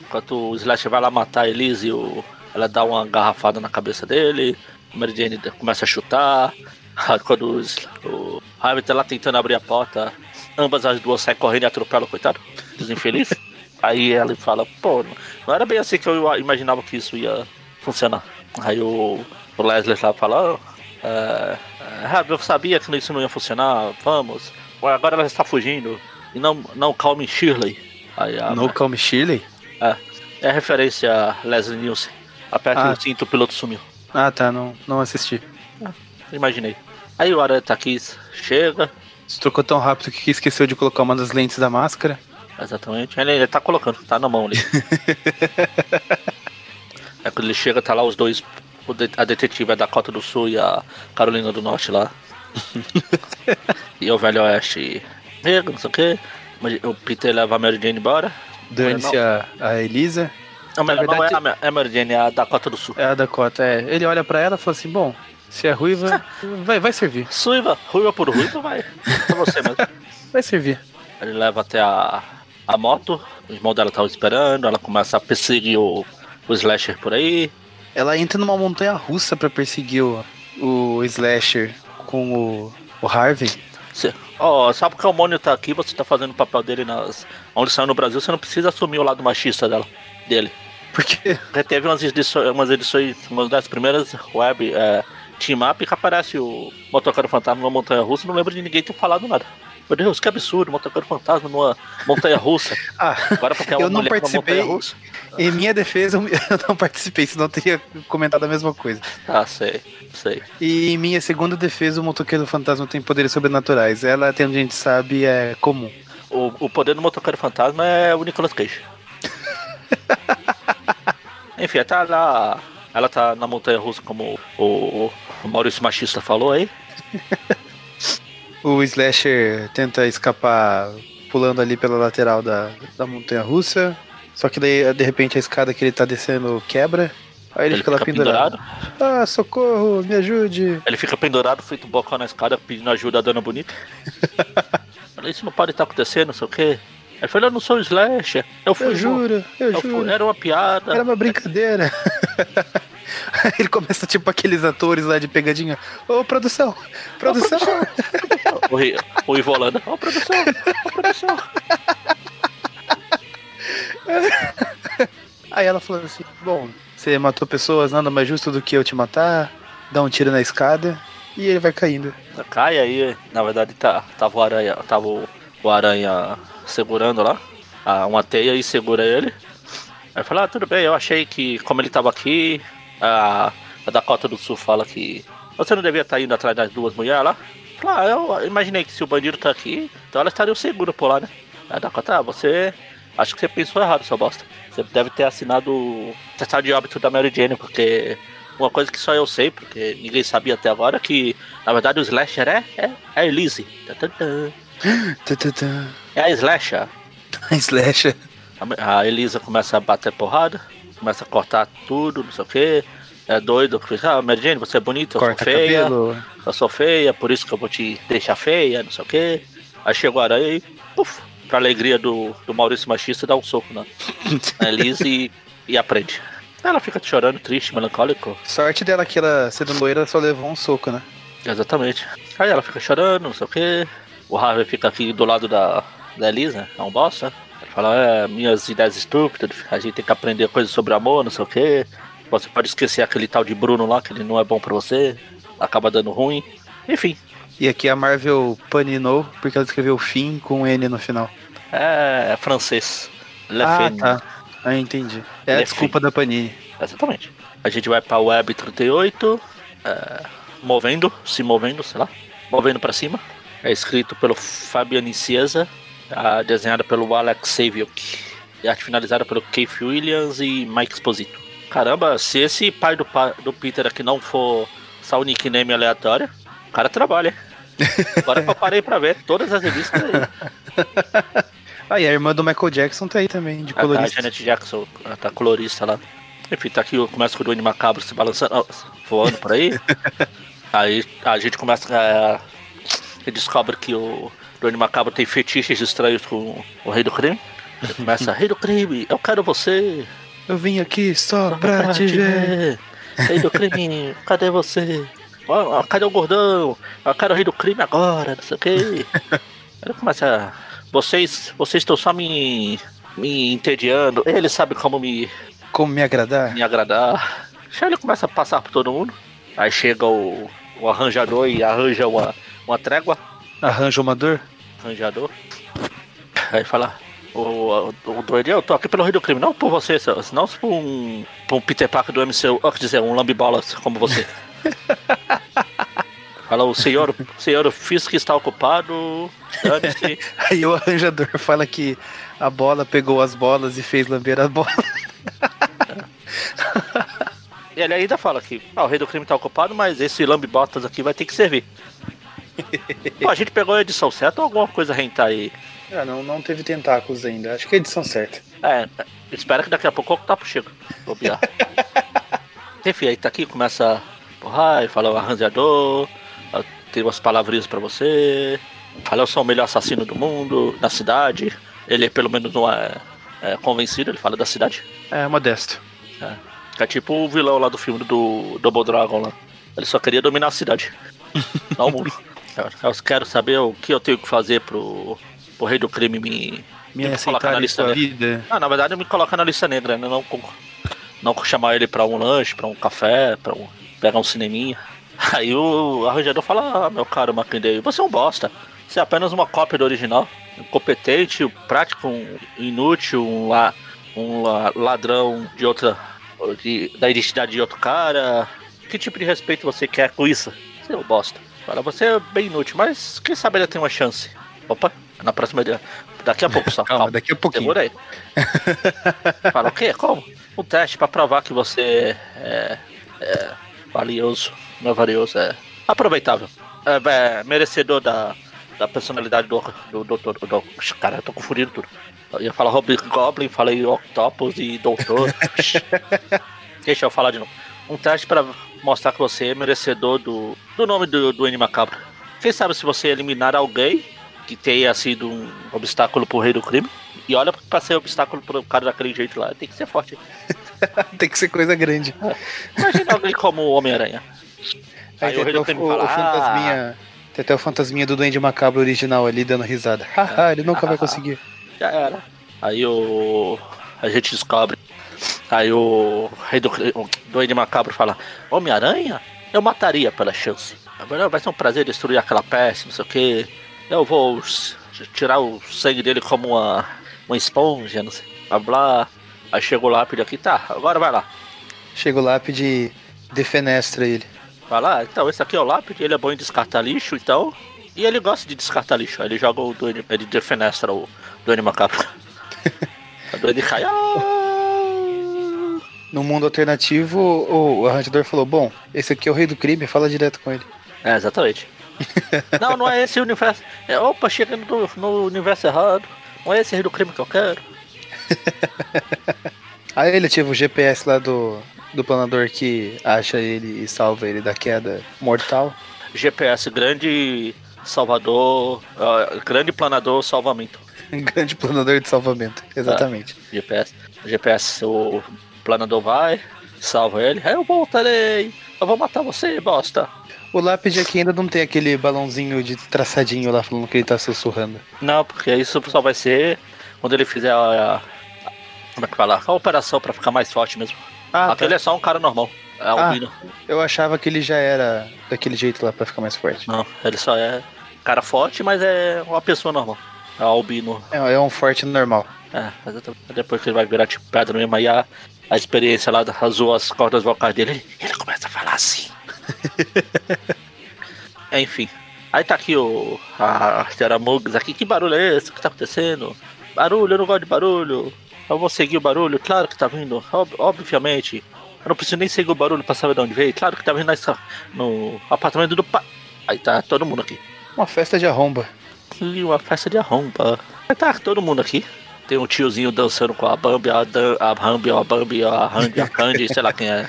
Enquanto o Slash vai lá matar a Elise, o... ela dá uma garrafada na cabeça dele. A Mary Jane começa a chutar. Quando o, o Harvey tá lá tentando abrir a porta, ambas as duas saem correndo e atropelam, coitado, dos infelizes. Aí ela fala, pô, não era bem assim que eu imaginava que isso ia funcionar. Aí o, o Leslie lá fala, "Ah, é, Harvey, eu sabia que isso não ia funcionar, vamos. Agora ela está fugindo. E não, não calme Shirley. Aí a, No Calm Shirley? é, é referência a Leslie Nielsen. Aperta Ah. o cinto, o piloto sumiu. Ah, tá, não, não assisti. Imaginei. Aí o tá aqui, chega, Você trocou tão rápido que esqueceu de colocar uma das lentes da máscara. exatamente. Ele, ele tá colocando, tá na mão ali. é quando ele chega, tá lá os dois, a detetive é da Cota do Sul e a Carolina do Norte lá. e o Velho Oeste chega, não sei o que. O Peter leva a Mary Jane embora. Dane-se a, a Elisa. Não, mas não verdade- é a é a Mary Jane, é a Dakota do Sul. É a Dakota, é. Ele olha pra ela e fala assim: bom, se é ruiva, vai, vai servir. Suiva, ruiva por ruiva, vai. Pra você mesmo. Vai servir. Ele leva até a, a moto, o irmão dela tava esperando, ela começa a perseguir o, o Slasher por aí. Ela entra numa montanha russa pra perseguir o, o Slasher com o, o Harvey. Cê- Ó, só porque o Mônio tá aqui, você tá fazendo o papel dele nas. Onde saiu no Brasil, você não precisa assumir o lado machista dela, dele. Porque Porque teve umas edições, umas edições, umas das primeiras web é, team up que aparece o motoqueiro fantasma numa montanha russa, não lembro de ninguém ter falado nada. Meu Deus, que absurdo, motoqueiro fantasma numa montanha russa. Ah, Agora porque é uma Eu não participei. em minha defesa, eu não participei, senão eu teria comentado a mesma coisa. Ah, sei, sei. E em minha segunda defesa, o motoqueiro fantasma tem poderes sobrenaturais. Ela, até onde a gente sabe, é comum. O, o poder do motoqueiro fantasma é o Nicolas Cage. Enfim, tá lá. Ela tá na montanha russa, como o, o Maurício Machista falou aí. O Slasher tenta escapar pulando ali pela lateral da, da montanha russa. Só que daí, de repente, a escada que ele tá descendo quebra. Aí ele, Ele fica lá fica pendurado. Ah, socorro, me ajude. Ele fica pendurado, feito bocão na escada, pedindo ajuda a dona bonita. Isso não pode estar acontecendo, não sei o quê. Ele falou, eu não sou o Slasher. Eu fui. Eu juro, eu eu fui- juro. era uma piada. Era uma brincadeira. Aí ele começa tipo aqueles atores lá de pegadinha. Ô, produção! Produção! O, Ri- o Ivo Holanda. Ó, produção, ó, produção. Aí ela falou assim: Bom, você matou pessoas, nada mais justo do que eu te matar. Dá um tiro na escada e ele vai caindo. Cai aí, na verdade tá, tava o aranha, tava o, o aranha segurando lá, a- uma teia e segura ele. Aí fala, ah, tudo bem, eu achei que como ele tava aqui, a, a Dakota do Sul fala que você não devia estar indo atrás das duas mulheres lá. Fala, ah, eu imaginei que se o bandido tá aqui, então elas estariam seguras por lá, né? Aí a Dakota, ah, você. Acho que você pensou errado, seu bosta. Você deve ter assinado o testado de óbito da Mary Jane, porque uma coisa que só eu sei, porque ninguém sabia até agora, que na verdade o Slasher é, é, é a Elise. Tá, tá, tá. É a Slasher. Slasher. A a Elisa começa a bater porrada, começa a cortar tudo, não sei o que. É doido, fica, ah, Mary Jane, você é bonita, eu sou Corta feia, cabelo. eu sou feia, por isso que eu vou te deixar feia, não sei o que. Aí chega o aranha e, puf, pra alegria do, do Maurício Machista, dá um soco na, na Elise e, e aprende. Ela fica chorando, triste, melancólico. Sorte dela que ela, sendo loira, só levou um soco, né? Exatamente. Aí ela fica chorando, não sei o que. O Harvey fica aqui do lado da, da Elisa, é um bosta. Fala, é, minhas ideias estúpidas, a gente tem que aprender coisas sobre amor, não sei o que. Você pode esquecer aquele tal de Bruno lá, que ele não é bom pra você. Acaba dando ruim. Enfim, E aqui a Marvel paninou porque ela escreveu fim com N no final. é, é francês. Le ah, Fin. tá. Ah, entendi. É a Le desculpa da Panini. Exatamente. A gente vai pra Web 38, é, movendo, se movendo, sei lá, movendo pra cima. É escrito pelo Fabian Ciesa, a desenhada pelo Alex Saviuk, e arte finalizada pelo Keith Williams e Mike Exposito. Caramba, se esse pai do, do Peter aqui não for só o nickname aleatório, o cara trabalha. Agora que eu parei pra ver todas as revistas aí. Ah, e a irmã do Michael Jackson tá aí também, de A, a colorista. Janet Jackson, tá colorista lá. Enfim, tá aqui, começa com o Duende Macabro se balançando, voando por aí. aí a gente começa a. Ele descobre que o Duende Macabro tem fetiches estranhos com o Rei do Crime. Ele começa, Rei do Crime, eu quero você. Eu vim aqui só pra te ver. Rei do Crime, cadê você? Ó, cadê o gordão? Eu quero o Rei do Crime agora, não sei o quê. Ele começa. Vocês, vocês estão só me, me entediando. Ele sabe como me, Como me agradar? me agradar. Aí ele começa a passar por todo mundo. Aí chega o, o arranjador e arranja uma, uma trégua. Arranja uma dor? Arranjador. Aí fala. O, o, o doido, eu tô aqui pelo Rei do Crime, não por você, senão por um, por um Peter Parker do MCU, ó, quer dizer, um lambibolas como você. Fala, o senhor, o senhor Fisk está ocupado. Aí o arranjador fala que a bola pegou as bolas e fez lamber as bolas. E ele ainda fala que ah, o rei do crime tá ocupado, mas esse lambibotas aqui vai ter que servir. Pô, a gente pegou a edição certa ou alguma coisa rentar aí? Ah, não, não teve tentáculos ainda. Acho que é a edição certa. É, espera que daqui a pouco o tá pro chego. Bobear. Enfim, aí tá aqui, começa a porrar e fala o arranjador, tenho umas palavrinhas pra você. Fala, eu sou o melhor assassino do mundo, na cidade. Ele pelo menos não é, é convencido, ele fala da cidade. É, modesto. É. É tipo o vilão lá do filme do Double Dragon lá. Ele só queria dominar a cidade. não o mundo. Eu- quero saber o que eu tenho que fazer pro, pro rei do crime me. Me colocar na lista negra. Ah, na verdade me colocar na lista negra, né? Não, não chamar ele pra um lanche, pra um café, pra um, pegar um cineminha. Aí o arranjador fala, ah, meu caro Mackenday, você é um bosta. Você é apenas uma cópia do original. Incompetente, prático, um inútil, um, la, um la- ladrão de outra. de- da identidade de outro cara. Que tipo de respeito você quer com isso? Você é um bosta. Fala, você é bem inútil, mas quem sabe ele tem uma chance. Opa, na próxima. Daqui a pouco só. Calma, daqui a pouquinho. Segura aí. Fala o quê? Como? Um teste pra provar que você é, é valioso. Não é valioso, é aproveitável. É, é merecedor da, da personalidade do, do doutor. Do, cara, eu tô confundindo tudo. Eu ia falar Robin Goblin, falei Octopus e Doutor. Deixa eu falar de novo. Um teste para mostrar que você é merecedor do, do nome do, do Macabro. Quem sabe se você eliminar alguém que tenha sido um obstáculo pro rei do crime. E olha, pra ser obstáculo pro cara daquele jeito lá, tem que ser forte. tem que ser coisa grande. É. Imagina alguém como o Homem-Aranha. Aí, Aí o rei do crime o, fala, o fantasminha. Ah, tem até o fantasminha do Duende Macabro original ali dando risada. Haha, ele nunca vai conseguir. Já era. Aí o. A gente descobre. Aí o rei do o Duende Macabro fala: Homem-Aranha? Eu mataria pela chance. Vai ser um prazer destruir aquela peça, não sei o que. Eu vou tirar o sangue dele como uma, uma esponja, não sei. Blá blá. Aí chega o lápide aqui, tá, agora vai lá. Chega o lápide e defenestra ele. Vai lá, então esse aqui é o lápide, ele é bom em descartar lixo, então. E ele gosta de descartar lixo. Aí ele joga o Duende, ele defenestra o Duende Macabro. a Duende cai. No mundo alternativo, o arranjador falou: Bom, esse aqui é o rei do crime, fala direto com ele. É, exatamente. não, não é esse o universo. É, opa, chegando no, no universo errado. Não é esse rei do crime que eu quero. Aí ele ativa o GPS lá do, do planador que acha ele e salva ele da queda mortal. GPS, grande salvador, uh, grande planador salvamento. grande planador de salvamento, exatamente. Ah, GPS, GPS, o planador vai, salva ele, eu voltarei, eu vou matar você, bosta. O lápide aqui ainda não tem aquele balãozinho de traçadinho lá falando que ele tá sussurrando. Não, porque isso só vai ser quando ele fizer a. a como é que fala? A operação pra ficar mais forte mesmo. Ah, Aquele tá. é só um cara normal. É ah, Eu achava que ele já era daquele jeito lá pra ficar mais forte. Não, ele só é cara forte, mas é uma pessoa normal. É albino. É, é um forte normal. É, exatamente. Depois que ele vai virar tipo pedra mesmo, aí a, a experiência lá rasou as cordas vocais dele, ele, ele começa a falar assim. Enfim. Aí tá aqui o. A Terra Mugs aqui. Que barulho é esse? O que tá acontecendo? Barulho, eu não gosto de barulho. Eu vou seguir o barulho, claro que tá vindo. Ob obviamente. Eu não preciso nem seguir o barulho pra saber de onde veio. Claro que tá vindo nessa, no apartamento do pai. Aí tá todo mundo aqui. Uma festa de arromba. E uma festa de arromba. Aí tá todo mundo aqui. Tem um tiozinho dançando com a Bambi, a, Dan, a Bambi, a Bambi, a Randy, a Candy, sei lá quem é.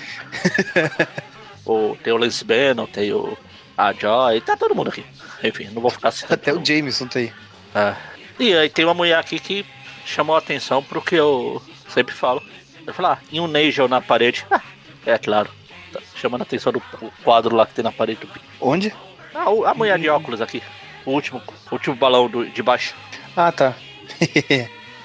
o, tem o Lance Bannon, tem o a Joy, tá todo mundo aqui. Enfim, não vou ficar assim. Até o Jameson tá aí. É. E aí tem uma mulher aqui que chamou a atenção pro que eu sempre falo. Eu falo, ah, em um Nigel na parede. Ah, é claro. Tá chamando a atenção do quadro lá que tem na parede. Onde? Ah, a mulher de óculos aqui. O último, o último balão do, de baixo. Ah, tá.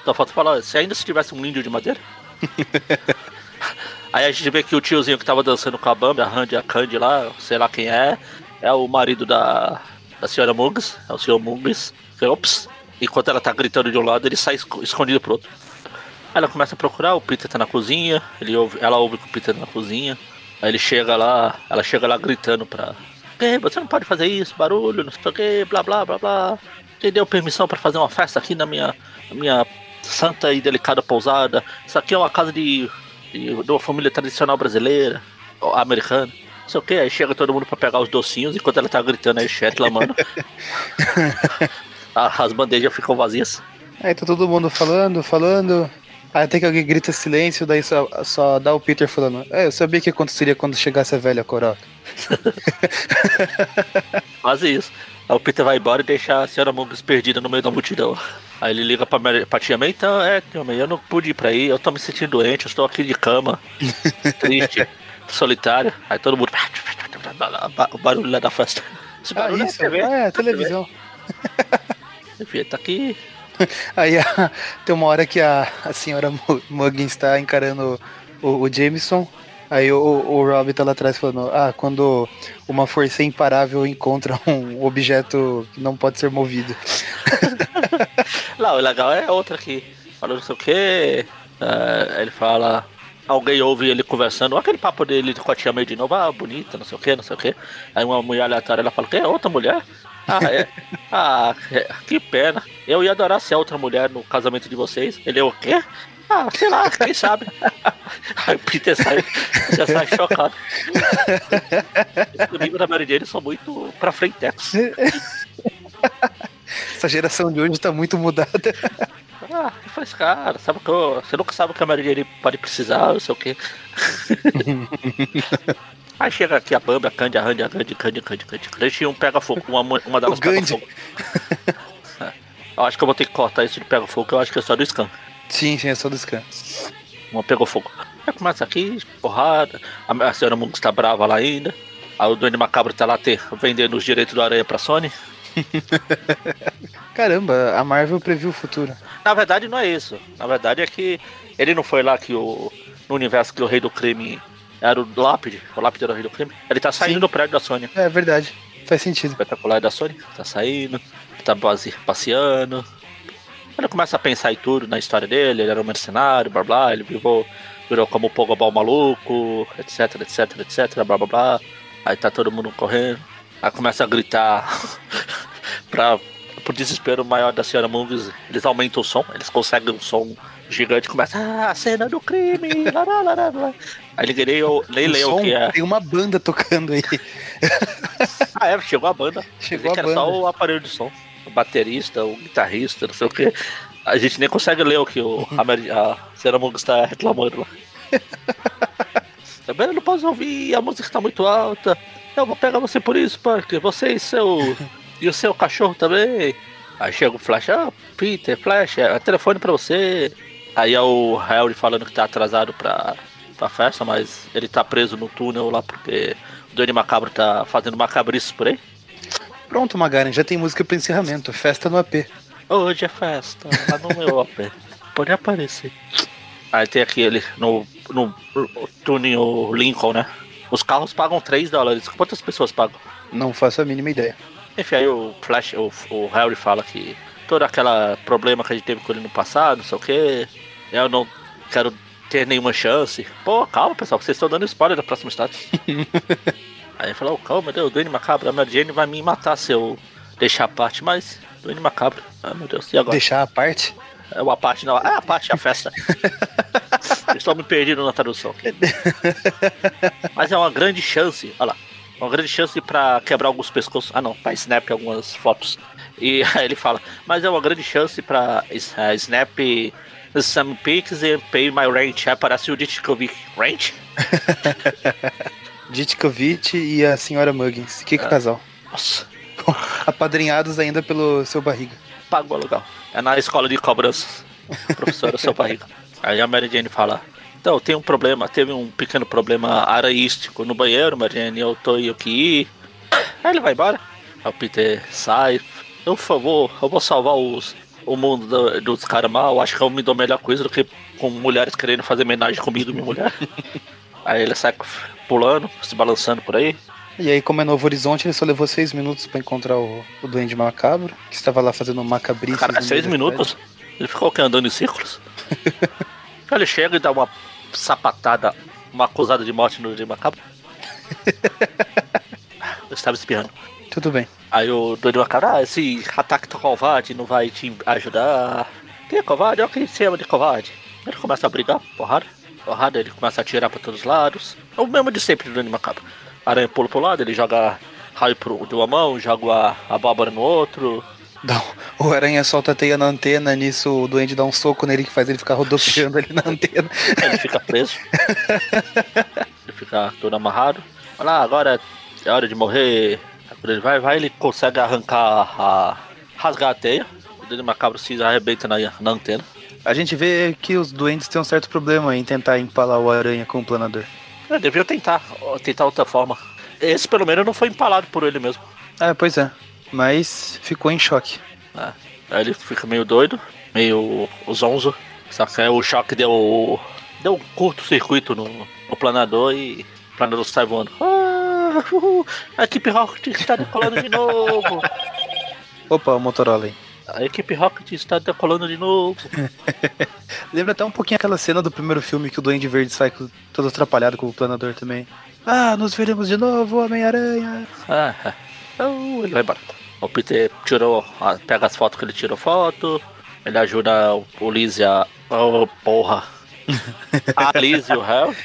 Só falta falar, se ainda se tivesse um índio de madeira. Aí a gente vê que o tiozinho que tava dançando com a Bambi, a Randy, a Candy lá, sei lá quem é, é o marido da, da senhora Mugs, é o senhor Mugs. Ops. Enquanto ela tá gritando de um lado, ele sai escondido pro outro. Aí ela começa a procurar, o Peter tá na cozinha, ele ouve, ela ouve que o Peter tá na cozinha. Aí ele chega lá, ela chega lá gritando pra. Ei, você não pode fazer isso, barulho, não sei o que, blá blá blá blá. Quem deu permissão para fazer uma festa aqui na minha, na minha santa e delicada pousada? Isso aqui é uma casa de, de, de uma família tradicional brasileira, americana não sei o que, aí chega todo mundo pra pegar os docinhos, enquanto ela tá gritando aí, chat, lamando. As bandejas ficam vazias. Aí tá todo mundo falando, falando. Aí até que alguém grita silêncio, daí só, só dá o Peter falando. É, eu sabia que aconteceria quando chegasse a velha coroca. Quase isso. Aí o Peter vai embora e deixa a senhora Mugs perdida no meio da multidão. Aí ele liga pra, pra tia May, então, é, tia May, eu não pude ir pra aí, eu tô me sentindo doente, eu estou aqui de cama, triste solitário. Aí todo mundo. O barulho lá da festa. Esse ah, barulho ah, isso, é, TV, é, é televisão. Enfim, tá aqui. Aí tem uma hora que a, a senhora Muggins está encarando o, o, Jameson. Aí o, o Rob tá lá atrás falando: Ah, quando uma força imparável encontra um objeto que não pode ser movido. Não, o legal é outra aqui. Falou não sei o que. Uh, ele fala alguém ouve ele conversando, aquele papo dele com a tia May de novo, ah, bonita, não sei o que, não sei o que. Aí uma mulher aleatória ela fala, que é outra mulher? Ah, é. Ah, é. que pena. Eu ia adorar ser outra mulher no casamento de vocês. Ele é o quê? Ah, sei lá, quem sabe. Aí o Peter sai, já sai chocado. Esse livro da Mary Jane são muito pra frente. Essa geração de hoje tá muito mudada. Ah, que faz cara, sabe que eu, você nunca sabe o que a Mary Jane pode precisar, não sei o quê. Aí chega aqui a Bambi, a Candy, a Randy, a Candy, Candy, Candy, Candy. Candy um pega fogo, uma, uma delas O pega Gandhi. fogo. É. Eu acho que eu vou ter que cortar isso de pega fogo, eu acho que é só do scan. Sim, sim, é só do scan. Uma pegou fogo. Começa aqui, porrada. A, a senhora Mungus tá brava lá ainda. Aí o Duende Macabro tá lá ter, vendendo os direitos do Aranha pra Sony. Caramba, a Marvel previu o futuro. Na verdade não é isso. Na verdade é que ele não foi lá que o. No universo que o rei do crime era o Lápide. O Lápide era o rei do crime. Ele tá saindo Sim. do prédio da Sony. É verdade. Faz sentido. Espetacular da Sony. Tá saindo. Tá passeando. Ele começa a pensar em tudo na história dele. Ele era um mercenário, blá blá. Ele virou, virou como o Pogobol maluco, etc, etc, etc, blá blá blá. Aí tá todo mundo correndo. Aí começa a gritar pra, pro desespero maior da senhora Mungus. Eles aumentam o som, eles conseguem um som gigante. Começa, ah, a cena do crime, lá, lá, lá, lá. Aí ninguém nem, nem O leu o que é. Tem uma banda tocando aí. Ah, é, chegou a banda. Chegou a que era banda. só o aparelho de som. O baterista, o guitarrista, não sei o que. A gente nem consegue ler o que o, a, a está reclamando lá. Também não posso ouvir, a música está muito alta. Eu vou pegar você por isso, Parker. Você e seu. e o seu cachorro também. Aí chega o Flash, ah, Peter, Flash, é telefone pra você. Aí é o Harry falando que tá atrasado pra, pra festa, mas ele tá preso no túnel lá porque o Duende Macabro tá fazendo macabrices por aí. Pronto, Magaren, já tem música pro encerramento. Festa no AP. Hoje é festa, lá no meu AP. Pode aparecer. Aí tem aquele no, no, no túnel Lincoln, né? Os carros pagam 3 dólares. Quantas pessoas pagam? Não faço a mínima ideia. Enfim, aí o Flash, o, o Harry fala que todo aquele problema que a gente teve com ele no passado, não sei o que, eu não quero ter nenhuma chance. Pô, calma pessoal, vocês estão dando spoiler da próxima estátua. aí ele falou, oh, calma, Deus, o Duende Macabro, a Mary Jane vai me matar se eu deixar a parte, mas Duende Macabro, ai meu Deus, e agora? Deixar a parte. É uma parte não, é a parte, a festa. Estou me perdendo na tradução. Mas é uma grande chance, olha lá. Uma grande chance pra quebrar alguns pescoços. Ah não, pra snap algumas fotos. E aí ele fala, mas é uma grande chance pra eh, snap some pics and pay my rent. Aí parece o Ditkovic. Rent? Ditkovic e a senhora Muggins. Que, que É. casal. Nossa, Apadrinhados ainda pelo seu barriga. pago o aluguel. É na escola de cobranças. Professora seu barriga. Aí a Mary Jane fala, então tem um problema, teve um pequeno problema aranhístico no banheiro, Mary Jane, eu tô eu que ir. Aí ele vai embora. Aí o Peter sai. Eu, por favor, eu vou salvar os, o mundo do- dos caras mal. Acho que eu me dou melhor coisa do que com mulheres querendo fazer homenagem comigo, minha mulher. Aí ele sai pulando, se balançando por aí. E aí, como é Novo Horizonte, ele só levou seis minutos pra encontrar o, o Duende Macabro, que estava lá fazendo macabrices. Cara, seis minutos? Ele ficou o quê? Andando em círculos? Ele chega e dá uma sapatada, uma acusada de morte no de macabro. Eu estava espirrando. cidade. Tudo bem. Aí o doido macabro, ah, esse ataque tá covarde não vai te ajudar. Quem é covarde? É o que se chama de covarde. Ele começa a brigar, porrada. Porrada, ele começa a atirar pra todos os lados. É o mesmo de sempre do Dani Macabro. Aranha pula pro lado, ele joga raio pro, de uma mão, joga a abóbora no outro. Não, o Aranha solta a teia na antena, nisso o Duende dá um soco nele que faz ele ficar rodopiando ali na antena. Ele fica preso. ele fica todo amarrado. Olha lá, agora é hora de morrer. Ele vai, vai, ele consegue arrancar a. rasgar a teia. O dele macabro se arrebenta na, na antena. A gente vê que os duendes têm um certo problema em tentar empalar o Aranha com o planador. Eu devia tentar, tentar outra forma. Esse pelo menos não foi empalado por ele mesmo. Ah, pois é. Mas ficou em choque. né? Aí ele fica meio doido, meio zonzo. Só que aí o choque deu. deu um curto-circuito no, no planador e o planador sai voando. Ah, uhul, a equipe Rocket está decolando de novo. Opa, o Motorola aí. A equipe Rocket está decolando de novo. Lembra até um pouquinho aquela cena do primeiro filme que o Duende Verde sai todo atrapalhado com o planador também. Ah, nos veremos de novo, Homem-Aranha. Ah, ah. Então, ele vai embora. O Peter tirou, ah, pega as fotos que ele tirou foto. Ele ajuda o, Liz a. Oh, porra. A Liz e o Harry.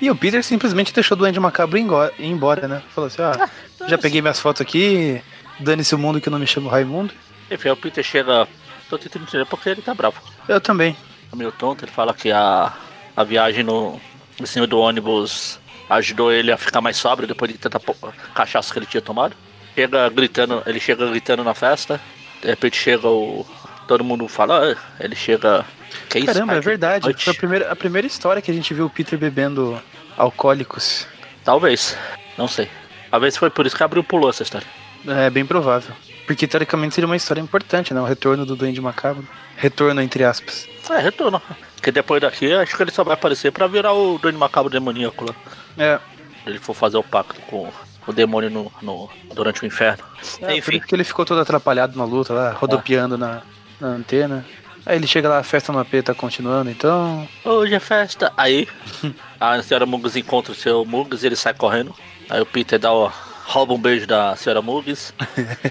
E o Peter simplesmente deixou o Duende Macabro ir embora, né? Falou assim, ah, já peguei minhas fotos aqui, Dane-se o mundo que eu não me chamo Raimundo. Enfim, o Peter chega. Tô tentando entender porque ele tá bravo. Eu também. É meio tonto, ele fala que a, a viagem no, em cima do ônibus ajudou ele a ficar mais sóbrio depois de tanta cachaça que ele tinha tomado. Chega gritando, ele chega gritando na festa. De repente chega o. Todo mundo fala, "Ah", ele chega. Que isso, Caramba, é cara, verdade. noite." Foi a primeira, a primeira história que a gente viu o Peter bebendo alcoólicos. Talvez. Não sei. Talvez foi por isso que abriu pulou essa história. É bem provável. Porque teoricamente seria uma história importante, né? O retorno do Duende Macabro. Retorno entre aspas. É, retorno. Porque depois daqui, acho que ele só vai aparecer pra virar o Duende Macabro demoníaco lá. É. Ele for fazer o pacto com o demônio no, no- durante o inferno. É, Enfim, que ele ficou todo atrapalhado na luta lá, rodopiando na, na antena. Aí ele chega lá, a festa no AP tá continuando, então. hoje é festa. Aí, a senhora Mugs encontra o seu Mugs e ele sai correndo. Aí o Peter dá o, rouba um beijo da senhora Mugs.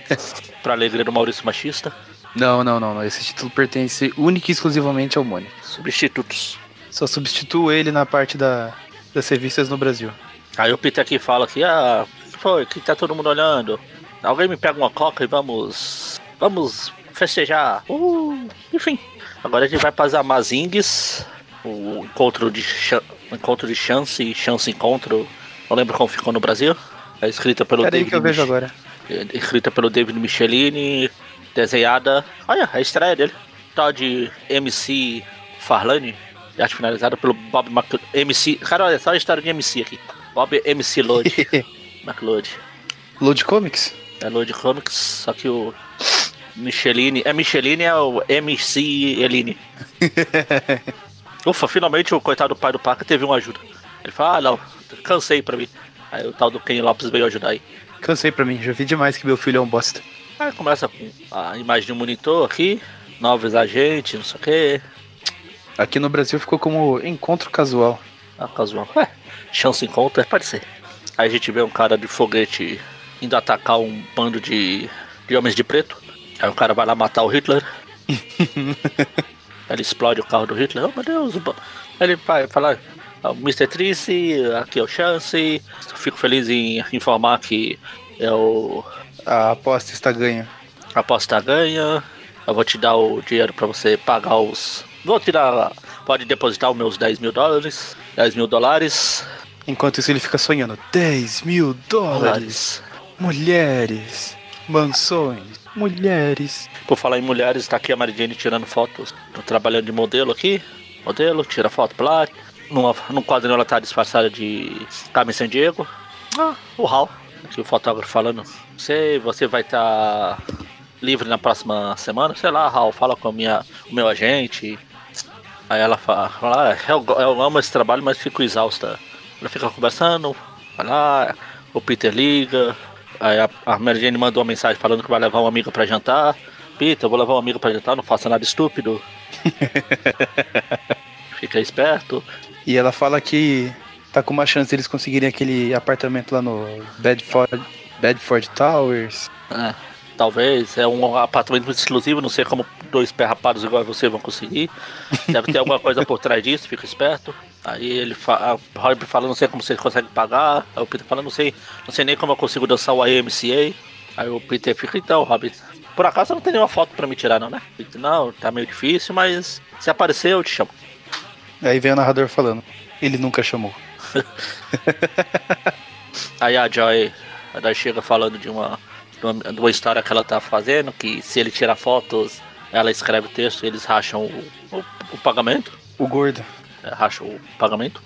pra alegria do Maurício Machista. Não, não, não, não. Esse título pertence única e exclusivamente ao Mônio. Substitutos. Só substituo ele na parte da, das revistas no Brasil. Aí o Peter aqui fala que, ah, foi? Que tá todo mundo olhando. Alguém me pega uma coca e vamos. Vamos festejar. Uh, enfim. Agora a gente vai para as Amazings. O encontro de, encontro de Chance e Chance Encontro. Não lembro como ficou no Brasil. É escrita pelo David que eu vejo Mich- agora. é escrita pelo David Michelini, desenhada. Olha, a estreia dele. Todd MC Farlane. Arte finalizada pelo Bob Mac... MC. Cara, olha só a história de MC aqui. Bob MC Lode. McLeod. Load Comics? É Lode Comics, só que o Michelini. É Michelini, é o MC Eline. Ufa, finalmente o coitado do pai do Paca teve uma ajuda. Ele fala, ah não, cansei pra mim. Aí o tal do Ken Lopes veio ajudar aí. Cansei pra mim, já vi demais que meu filho é um bosta. Aí começa com a imagem do monitor aqui, novos agentes, não sei o que. Aqui no Brasil ficou como encontro casual. Ah, casual. É, chance encontra, pode ser. Aí a gente vê um cara de foguete indo atacar um bando de, de homens de preto. Aí o cara vai lá matar o Hitler. Ele explode o carro do Hitler. Oh meu Deus! ele vai falar. "Ah, Mr. Trice, aqui é o Chance. Fico feliz em informar que é o A aposta está ganha. a aposta ganha. Eu vou te dar o dinheiro pra você pagar os. Vou tirar. Pode depositar os meus 10 mil dólares. 10 mil dólares. Enquanto isso ele fica sonhando. 10 mil dólares. Dólares. Mulheres. Mansões. Mulheres. Por falar em mulheres, tá aqui a Mary Jane tirando fotos. Tô trabalhando de modelo aqui. Modelo, tira foto pra lá. Numa, num quadrinho ela tá disfarçada de Carmen San Diego. Ah, o Hal. Aqui o fotógrafo falando. Sei, você vai estar livre na próxima semana? Sei lá, Hal, fala com a minha, o meu agente. Aí ela fala, fala "Ah, eu, eu amo esse trabalho, mas fico exausta. Ela fica conversando, vai lá, o Peter liga, aí a, a Mary Jane mandou uma mensagem falando que vai levar uma amiga pra jantar. Peter, eu vou levar uma amiga pra jantar, não faça nada estúpido. Fica esperto. E ela fala que tá com uma chance deles conseguirem aquele apartamento lá no Bedford, Bedford Towers. É, talvez, é um apartamento muito exclusivo, não sei como dois pé rapados igual a você vão conseguir. Deve ter alguma coisa por trás disso, fica esperto. Aí ele fala, a Rob fala, não sei como vocês conseguem pagar. Aí o Peter fala, não sei, não sei nem como eu consigo dançar o AMCA. Aí o Peter fica, então, Rob, por acaso não tem nenhuma foto pra me tirar não, né? Peter, não, tá meio difícil, mas se aparecer eu te chamo. Aí vem o narrador falando. Ele nunca chamou. Aí a Joy, a Joy chega falando de uma, de uma, de uma história que ela tá fazendo, que se ele tirar fotos, ela escreve o texto e eles racham o, o, o pagamento. O gordo. É, racham o pagamento.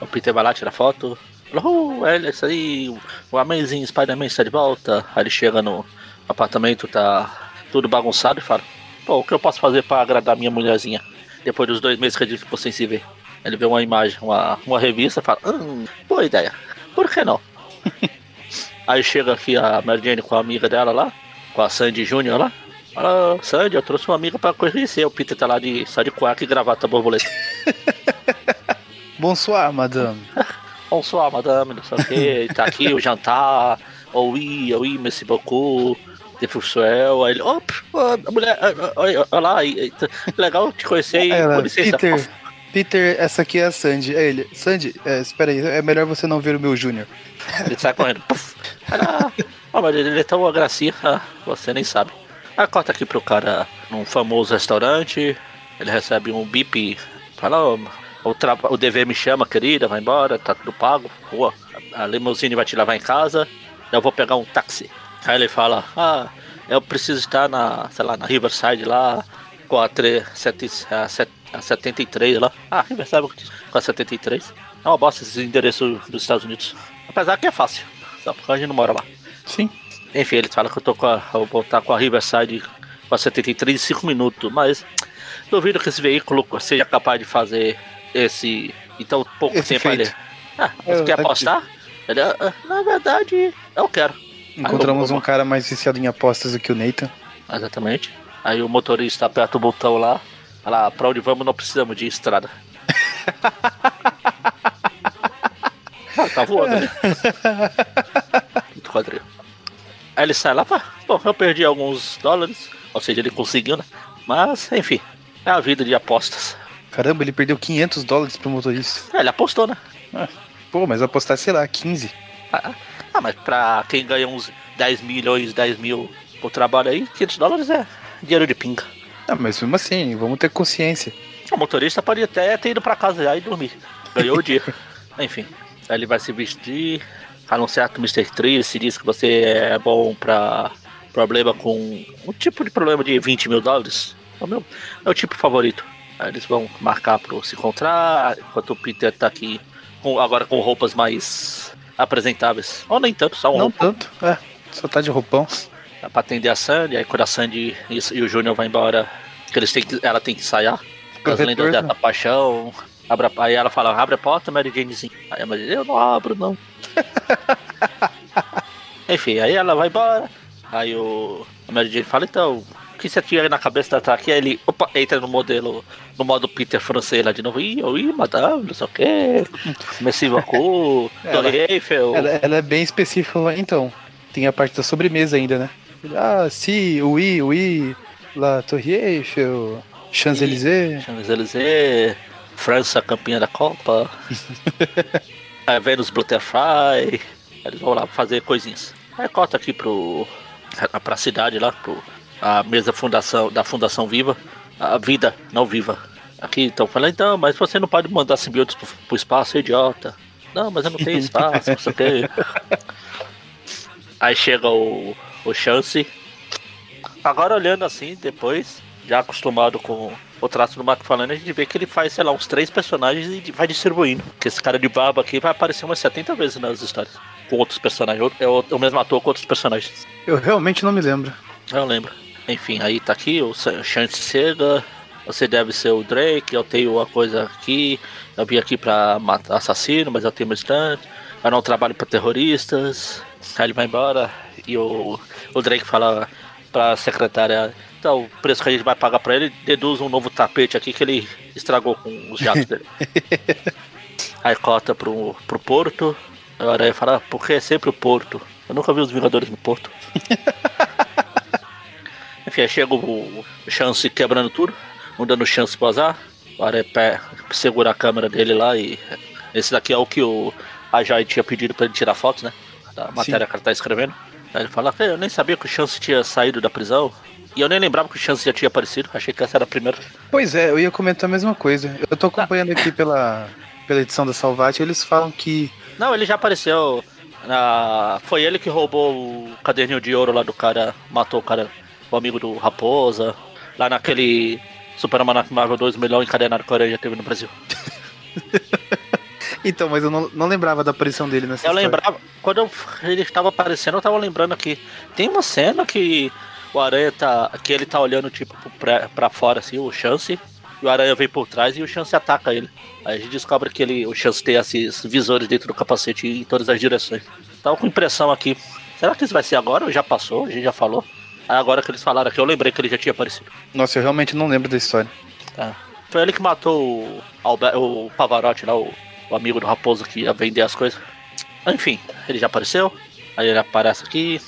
O Peter vai lá, tira foto. Oh, é isso aí, o Amazing Spider-Man está de volta. Aí ele chega no apartamento, tá tudo bagunçado e fala, pô, o que eu posso fazer pra agradar minha mulherzinha? Depois dos dois meses que a gente ficou sem se ver. Ele vê uma imagem, uma, uma revista e fala, hum, boa ideia, por que não? Aí chega aqui a Mary Jane com a amiga dela lá, com a Sandy Júnior lá. Fala, "Ah, Sandy, eu trouxe uma amiga pra conhecer. O Peter tá lá de, só de cueca e gravata borboleta. Bonsoir, madame. Bonsoir, madame, não sei o que, tá aqui o jantar, oui, oui, merci beaucoup, de Fuxuel, aí ele, opa, a mulher, ah, ah, olha lá, e- legal te conhecer, e, com licença. Peter, Peter, essa aqui é a Sandy. Aí ele, Sandy, é, espera aí, é melhor você não ver o meu Júnior. Ele sai correndo, puf, Ah, mas ele é tão uma gracinha, ah, você nem sabe. Aí corta aqui pro cara num famoso restaurante, ele recebe um bip, fala, oh, o, o dever me chama, querida, vai embora, tá tudo pago, rua, a limusine vai te levar em casa, eu vou pegar um táxi. Aí ele fala, ah, eu preciso estar na, sei lá, na Riverside lá, com a, 3, 7, a, a 73 lá. Ah, Riverside com a 73. É uma bosta esse endereço dos Estados Unidos. Apesar que é fácil, só porque a gente não mora lá. Sim. Enfim, eles falam que eu tô com a. Eu vou estar com a Riverside com a 73 em 5 minutos, mas duvido que esse veículo seja capaz de fazer esse. Então pouco esse tempo feito. ali. Ah, você quer apostar? Ele, ah, na verdade, eu quero. Encontramos um cara mais viciado em apostas do que o Nathan. Exatamente. Aí o motorista aperta o botão lá. Fala, pra onde vamos não precisamos de estrada. ah, tá voando, né? Muito quadril. Aí ele sai lá, pá. Bom, eu perdi alguns dólares. Ou seja, ele conseguiu, né? Mas, enfim. É a vida de apostas. Caramba, ele perdeu 500 dólares pro motorista. É, ele apostou, né? Ah, pô, mas apostar, sei lá, 15. Ah, ah, mas pra quem ganha uns 10 milhões, 10 mil por trabalho aí, 500 dólares é dinheiro de pinga. Ah, mas mesmo assim, vamos ter consciência. O motorista pode até ter ido pra casa já e dormir. Ganhou o dia. Enfim, aí ele vai se vestir, anunciar que o Mr. Trice diz que você é bom pra problema com. Um tipo de problema de 20 mil dólares. É o, meu, é o tipo favorito. Aí eles vão marcar para se encontrar, enquanto o Peter tá aqui com, agora com roupas mais apresentáveis. Ou nem tanto, só um Não roupa. tanto, é. Só tá de roupão. Dá pra atender a Sandy, aí quando a Sandy e, e o Júnior vão embora, que eles têm que, ela tem que ensaiar. As lendas da paixão. Abre, aí ela fala, abre a porta, Mary Janezinho. Aí a Mary Jane, eu não abro, não. Enfim, aí ela vai embora. Aí o a Mary Jane fala, então, que você tinha na cabeça da ataque? Aí ele opa, entra no modelo, no modo Peter francês lá de novo. Ih, oi, madame, não sei o quê. Messi Vacu, Torre Eiffel. Ela, ela, é bem específica lá, então. Tem a parte da sobremesa ainda, né? Ah, si, oui, oui, La Torre Eiffel, Champs-Élysées. Champs-Élysées, França campeã da Copa. Aí Venus Butterfly. Eles vão lá fazer coisinhas. Aí corta aqui pro. pra cidade lá, pro a mesa fundação, da Fundação Viva, a vida não viva. Aqui estão falando, então, mas você não pode mandar simbiontes pro, pro espaço, idiota. Não, mas eu não tenho espaço, não sei o quê. Aí chega o, o Chance. Agora olhando assim, depois, já acostumado com o traço do McFarlane, a gente vê que ele faz, sei lá, uns três personagens e vai distribuindo. Que esse cara de barba aqui vai aparecer umas 70 vezes nas histórias. Com outros personagens. É o, é o mesmo ator com outros personagens. Eu realmente não me lembro. Eu lembro. Enfim, aí tá aqui o Chance Sega. Você deve ser o Drake. Eu tenho uma coisa aqui. Eu vim aqui pra matar assassino, mas eu tenho meu stand. Eu não trabalho pra terroristas. Aí ele vai embora. E o, o Drake fala pra secretária: Então, o preço que a gente vai pagar pra ele, deduz um novo tapete aqui que ele estragou com os jatos dele. aí cota pro, pro porto. Agora ele fala: Por que é sempre o porto? Eu nunca vi os Vingadores no porto. Enfim, chega o, Chance quebrando tudo, não dando chance pro azar. O Arepé segura a câmera dele lá e. Esse daqui é o que o Ajay tinha pedido pra ele tirar fotos, né? Da matéria Sim. que ele tá escrevendo. Aí ele fala, eu nem sabia que o Chance tinha saído da prisão. E eu nem lembrava que o Chance já tinha aparecido. Achei que essa era a primeira. Pois é, eu ia comentar a mesma coisa. Eu tô acompanhando aqui pela, pela edição da Salvat, eles falam que. Não, ele já apareceu. Na... Foi ele que roubou o caderninho de ouro lá do cara, matou o cara o amigo do Raposa, lá naquele Super Almanac Marvel 2, o melhor encadenado que a já teve no Brasil. então, mas eu não, não lembrava da aparição dele nessa Eu história. lembrava, quando eu, ele estava aparecendo, eu tava lembrando aqui. Tem uma cena que o Aranha tá. que ele tá olhando tipo pra, pra fora assim, o Chance. E o Aranha vem por trás e o Chance ataca ele. Aí a gente descobre que ele, o Chance tem esses visores dentro do capacete em todas as direções. Tava com impressão aqui. Será que isso vai ser agora ou já passou? A gente já falou? Agora que eles falaram aqui, eu lembrei que ele já tinha aparecido. Nossa, eu realmente não lembro da história. Tá. Foi ele que matou o, Albert, o Pavarotti lá, o, o, amigo do Raposo que ia vender as coisas. Enfim, ele já apareceu. Aí ele aparece aqui.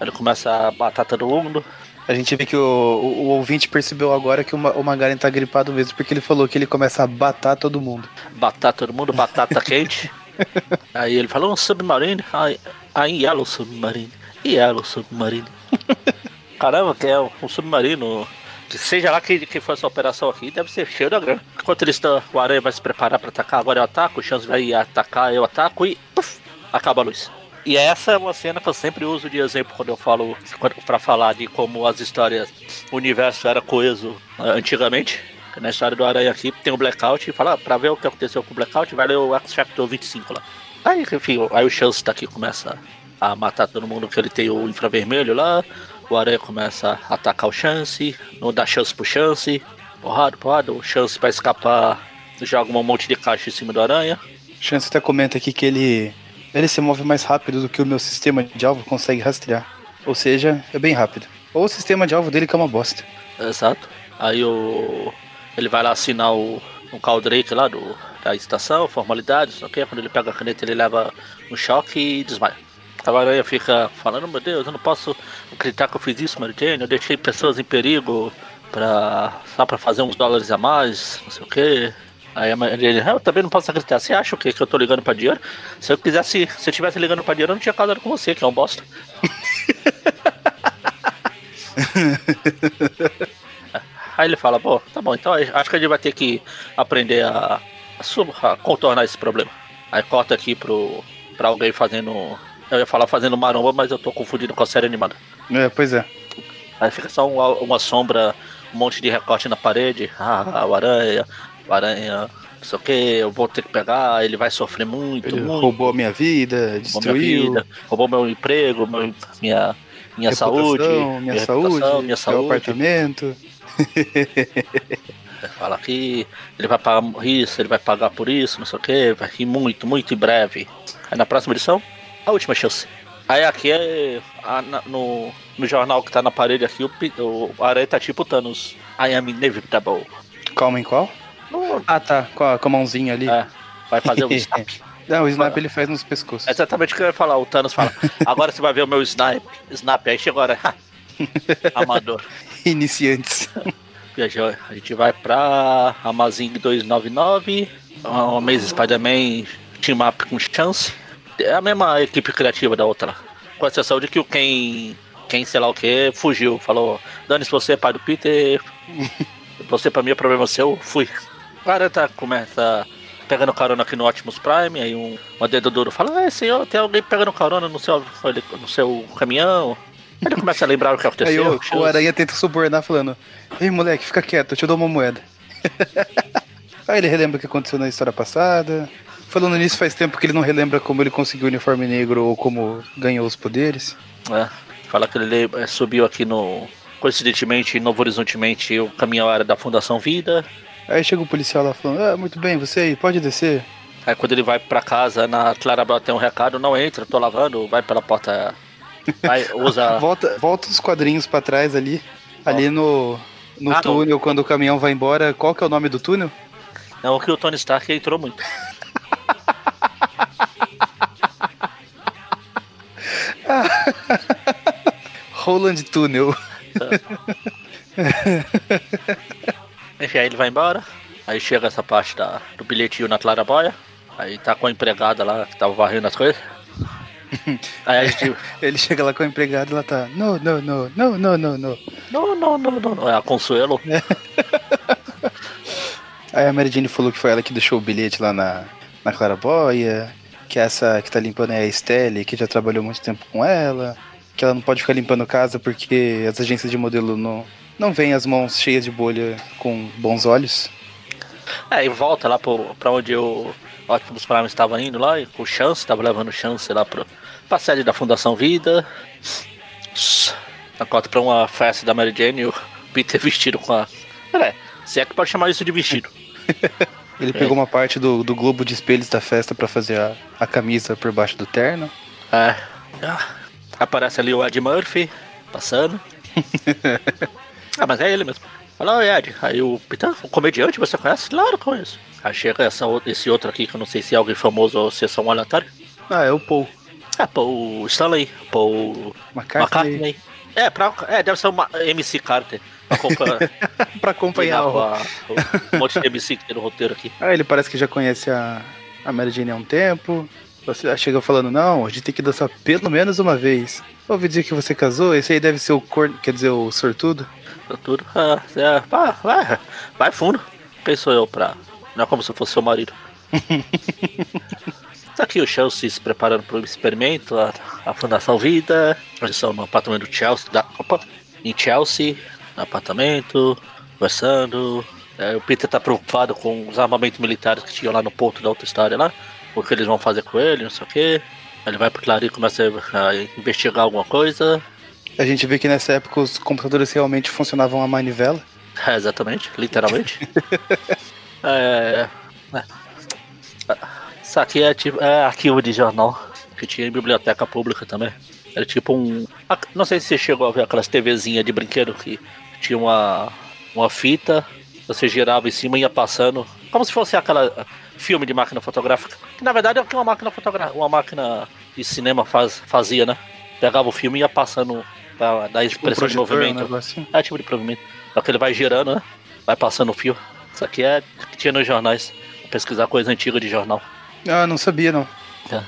Ele começa a matar todo mundo. A gente vê que o, o, o ouvinte percebeu agora que o, o Magaren tá gripado mesmo, porque ele falou que ele começa a batar todo mundo. Batar todo mundo, batata quente. Aí ele falou um submarino. Aí, yellow submarine. que é o submarino? Caramba, que é um submarino. Que seja lá que, que for essa operação aqui, deve ser cheio da grana. Enquanto eles estão. O Aranha vai se preparar pra atacar, agora eu ataco, o Chance vai atacar, eu ataco e. Puff, acaba a luz. E essa é uma cena que eu sempre uso de exemplo quando eu falo para falar de como as histórias, o universo era coeso eh, antigamente. Na história do Aranha aqui tem o Blackout e fala, ah, pra ver o que aconteceu com o Blackout, vai ler o X Factor 25 lá. Aí, enfim, aí o Chance tá aqui começa a matar todo mundo que ele tem o infravermelho lá. O Aranha começa a atacar o Chance, não dá chance pro Chance. Porrada, porrada, o Chance pra escapar joga um monte de caixa em cima do Aranha. Chance até comenta aqui que ele, ele se move mais rápido do que o meu sistema de alvo consegue rastrear. Ou seja, é bem rápido. Ou o sistema de alvo dele que é uma bosta. Exato. Aí o. Ele vai lá assinar o, o Drake lá do, da estação, formalidades, sei Quando ele pega a caneta, ele leva um choque e desmaia. A aranha fica falando, meu Deus, eu não posso acreditar que eu fiz isso, Mary Jane, eu deixei pessoas em perigo pra, só pra fazer uns dólares a mais, não sei o que. Aí a Mary Jane, eu também não posso acreditar. Você acha o quê? Que eu tô ligando pra dinheiro? Se eu quisesse, se eu estivesse ligando pra dinheiro, eu não tinha casado com você, que é um bosta. Aí ele fala, pô, tá bom, então acho que a gente vai ter que aprender a, a, a contornar esse problema. Aí corta aqui pro, pra alguém fazendo. Eu ia falar fazendo maromba, mas eu tô confundindo com a série animada. É, pois é. Aí fica só uma, uma sombra, um monte de recorte na parede. Ah, o aranha, o aranha, não sei o que, eu vou ter que pegar, ele vai sofrer muito, Ele muito. roubou a minha vida, roubou destruiu. minha vida, roubou meu emprego, meu, minha, minha saúde, minha, saúde, reputação, minha meu saúde. apartamento. Fala que ele vai pagar isso, ele vai pagar por isso, não sei o que, vai rir muito, muito em breve. Aí na próxima edição, a última chance. Aí aqui é. a- na- no, no jornal que tá na parede aqui, o, o Aranha tá tipo Thanos. I am inevitable. Calma em qual? Não, Ah, tá, com a, com a mãozinha ali. é, vai fazer o snap. Não, o snap ele faz nos pescoços. É exatamente o que eu ia falar. O Thanos fala: Agora você vai ver o meu snap. Snap. Aí chegou agora. Amador. Iniciantes. A gente vai pra Amazing 299. Uma Amazing Spider-Man Team Up com chance. É a mesma equipe criativa da outra. Com exceção de que o quem. Quem sei lá o que fugiu. Falou: Dane-se você, pai do Peter. Você pra mim é problema seu. Fui. O cara tá, começa pegando carona aqui no Optimus Prime. Aí um, uma dedo duro fala: É, senhor, tem alguém pegando carona no seu, no seu caminhão. Aí ele começa a lembrar o que Aí aconteceu. o, o aranha tenta subornar falando: Ei moleque, fica quieto, eu te dou uma moeda. Aí ele relembra o que aconteceu na história passada. Falando nisso, faz tempo que ele não relembra como ele conseguiu o uniforme negro ou como ganhou os poderes. É, fala que ele eh, subiu aqui no. Coincidentemente, em Novo Horizontemente, o caminhão era da Fundação Vida. Aí chega o policial lá falando: Ah, muito bem, você aí, pode descer. Aí quando ele vai pra casa, na Clarabel tem um recado, não entra, tô lavando, vai pela porta. Vai, usa. Volta, volta os quadrinhos pra trás ali. Ali no, no Ah, não. túnel, quando o caminhão vai embora. Qual que é o nome do túnel? Não que o Tony Stark entrou muito. Roland Tunnel. Enfim, aí ele vai embora. Aí chega essa parte da, do bilhetinho na Claraboia. Aí tá com a empregada lá que tava varrendo as coisas. Aí a gente. Ele chega lá com a empregada e ela tá. No, no, no, no, no, no. Não, não, não, não, não. É a Consuelo. Aí a Mary Jane falou que foi ela que deixou o bilhete lá na, na Claraboia. Que essa que tá limpando é a Estelle, que já trabalhou muito tempo com ela. Que ela não pode ficar limpando casa porque as agências de modelo não, não veem as mãos cheias de bolha com bons olhos. É, e volta lá pro, pra onde o Optimus Prime estava indo lá, e com Chance, estava levando Chance lá pro, pra sede da Fundação Vida. Na cota pra uma festa da Mary Jane e o Peter vestido com a. É, se é que pode chamar isso de vestido. Ele pegou uma parte do, do globo de espelhos da festa pra fazer a, a camisa por baixo do terno. É. Ah, Aparece ali o Ed Murphy passando. ah, mas é ele mesmo. Fala, Ed. Aí o Peter, o comediante, você conhece? Claro, conheço. Aí chega essa, ou- esse outro aqui, que eu não sei se é alguém famoso ou se é só um aleatório. Ah, é o Paul. É, Paul Stanley, Paul McCartney. McCartney. É, pra, é, deve ser uma MC Carter. Pra acompanhar, pra acompanhar o... a- o monte de MC que tem no roteiro aqui. Ah, ele parece que já conhece a, a Mary Jane há um tempo. Você chega falando, não, a gente tem que dançar pelo menos uma vez. Ouvi dizer que você casou, esse aí deve ser o corno, quer dizer, o sortudo. Sortudo, ah, é, vai, vai fundo. Pensou eu pra. Não é como se fosse seu marido. Tá aqui o Chelsea se preparando para o experimento, a, a, Fundação Vida. Eles estão no apartamento do Chelsea. Da, opa, em Chelsea, no apartamento, conversando. É, o Peter tá preocupado com os armamentos militares que tinham lá no ponto da outra história lá. O que eles vão fazer com ele, não sei o que. Ele vai pro Clarim e começa a investigar alguma coisa. A gente vê que nessa época os computadores realmente funcionavam a manivela. É, exatamente, literalmente. é, é. Isso aqui é tipo é arquivo de jornal que tinha em biblioteca pública também. Era tipo um. Não sei se você chegou a ver aquelas TVzinhas de brinquedo que tinha uma, uma fita, você girava em cima e ia passando. Como se fosse aquela filme de máquina fotográfica. Que na verdade é o que uma máquina fotográfica, uma máquina de cinema faz, fazia, né? Pegava o filme e ia passando pra dar expressão de movimento. Assim. É tipo de movimento. Só que ele vai girando, né? Vai passando o fio. Isso aqui é que tinha nos jornais. Pesquisar coisa antiga de jornal. Ah, não sabia não. É.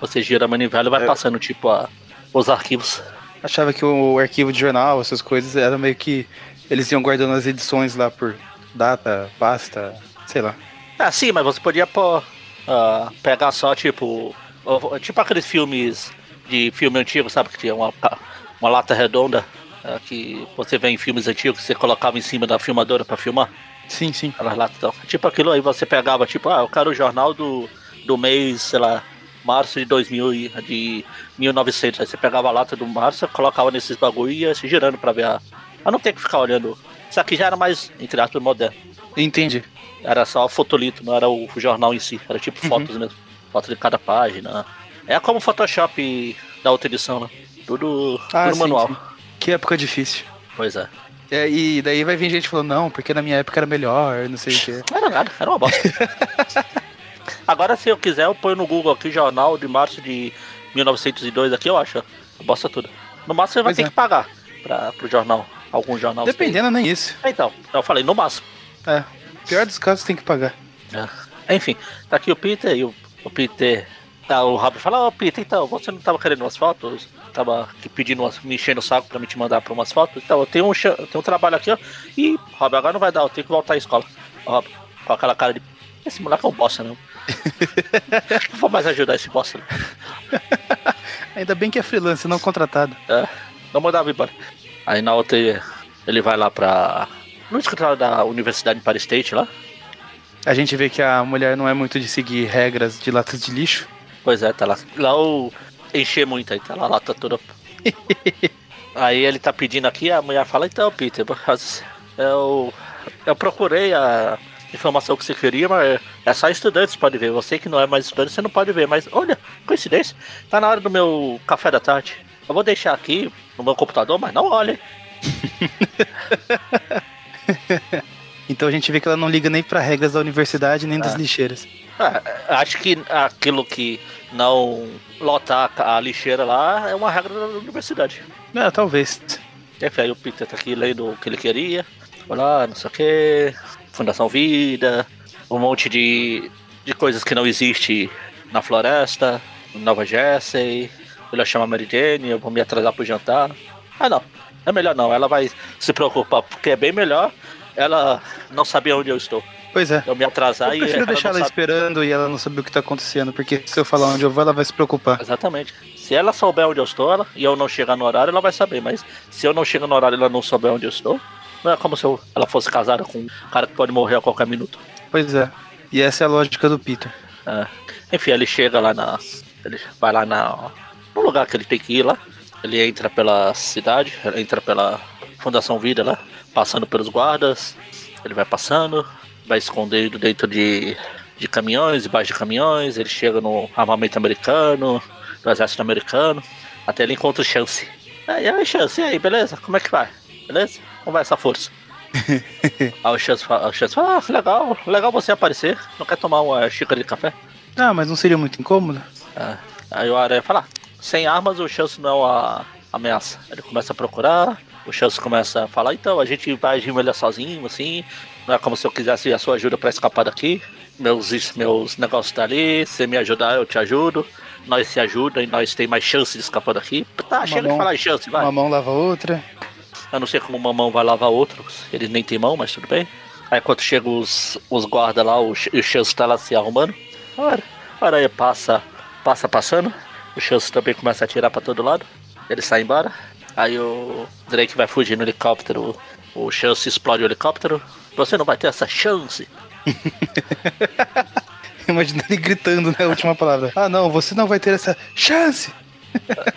Você gira a manivela e vai é. passando tipo a, os arquivos. Achava que o arquivo de jornal, essas coisas, era meio que. Eles iam guardando as edições lá por data, pasta, sei lá. Ah, sim, mas você podia pô, uh, pegar só tipo. Tipo aqueles filmes de filme antigo, sabe? Que tinha uma, uma lata redonda uh, que você vê em filmes antigos que você colocava em cima da filmadora para filmar. Sim, sim. Aquelas latas, então. Tipo aquilo aí, você pegava, tipo, ah, eu quero o jornal do, do mês, sei lá, março de 2000, de 1900. Aí você pegava a lata do março, colocava nesses bagulho e ia se girando pra ver a. Pra não ter que ficar olhando. Isso aqui já era mais, entre aspas, moderno. Entendi. Era só fotolito, não era o jornal em si. Era tipo uhum. fotos mesmo. Fotos de cada página. É como o Photoshop da outra edição, né? Tudo, ah, tudo sim, manual. Sim. Que época difícil. Pois é. é. E daí vai vir gente falando, não, porque na minha época era melhor, não sei o quê. Não era nada, era uma bosta. Agora, se eu quiser, eu ponho no Google aqui jornal de março de 1902 aqui, eu acho. Bosta tudo. No máximo você vai pois ter é. que pagar pra, pro jornal. Algum jornal. Dependendo, nem isso. É, então, eu falei, no máximo. É. Pior dos casos tem que pagar. É. Enfim, tá aqui o Peter e o, o Peter. Tá, o Rob fala, ô oh, Peter, então, você não tava querendo umas fotos? Tava pedindo umas, me enchendo o saco pra me te mandar pra umas fotos. Então, eu tenho um, eu tenho um trabalho aqui, ó. E, Rob, agora não vai dar, eu tenho que voltar à escola. Rob, com aquela cara de. Esse moleque é um bosta, não. Não vou mais ajudar esse bosta. Ainda bem que é freelance, não contratado. É, não mandava embora. Aí na outra ele vai lá pra. No escritório da Universidade de Paris State lá. A gente vê que a mulher não é muito de seguir regras de latas de lixo. Pois é, tá lá. Lá o. Encher muito aí, tá lá a lata toda. aí ele tá pedindo aqui, a mulher fala, então, Peter, eu, eu procurei a informação que você queria, mas é só estudantes pode ver. Você que não é mais estudante, você não pode ver. Mas olha, coincidência, tá na hora do meu café da tarde. Eu vou deixar aqui no meu computador, mas não olhe. então a gente vê que ela não liga nem para regras da universidade nem das ah. lixeiras. Ah, acho que aquilo que não lotar a lixeira lá é uma regra da universidade. É, talvez. Enfim, aí o Peter tá aqui lendo o que ele queria. Olá, não sei o que. Fundação Vida. Um monte de, de coisas que não existe na floresta. Nova Jersey. Ele chama Mary Jane, eu vou me atrasar pro jantar. Ah, não. É melhor não. Ela vai se preocupar, porque é bem melhor ela não saber onde eu estou. Pois é. Eu me atrasar eu prefiro e. deixar ela, ela esperando e ela não saber o que tá acontecendo, porque se eu falar onde eu vou, ela vai se preocupar. Exatamente. Se ela souber onde eu estou ela, e eu não chegar no horário, ela vai saber. Mas se eu não chegar no horário e ela não souber onde eu estou, não é como se ela fosse casada com um cara que pode morrer a qualquer minuto. Pois é. E essa é a lógica do Peter. É. Enfim, ele chega lá na. Ele vai lá na no lugar que ele tem que ir lá. Ele entra pela cidade, entra pela Fundação Vida lá, passando pelos guardas. Ele vai passando, vai escondendo dentro de, de caminhões, debaixo de caminhões. Ele chega no armamento americano, no exército americano, até ele encontra o Chance. E aí, Chance, e aí, beleza? Como é que vai? Beleza? Como vai essa força? aí o Chance fala, o Chance fala ah, legal, legal você aparecer. Não quer tomar uma xícara de café? Ah, mas não seria muito incômodo? É. Aí o Aranha fala, ah, sem armas, o Chance não é uma ameaça. Ele começa a procurar, o Chance começa a falar, então, a gente vai agir melhor sozinho, assim. Não é como se eu quisesse a sua ajuda para escapar daqui. Meus, meus negócios tá ali, se me ajudar, eu te ajudo. nós se ajuda e nós tem mais chance de escapar daqui. Tá, Uma chega mão- de falar chance, vai. Uma mão lava a outra. Eu não sei como uma mão vai lavar outra, ele nem tem mão, mas tudo bem. Aí quando chegam os, os guardas lá, o, o Chance tá lá se arrumando. A aranha passa, passa passando. O Chance também começa a atirar pra todo lado. Ele sai embora. Aí o Drake vai fugir no helicóptero. O Chance explode o helicóptero. Você não vai ter essa chance. Imagina ele gritando, né? A última palavra. Ah, não, você não vai ter essa chance.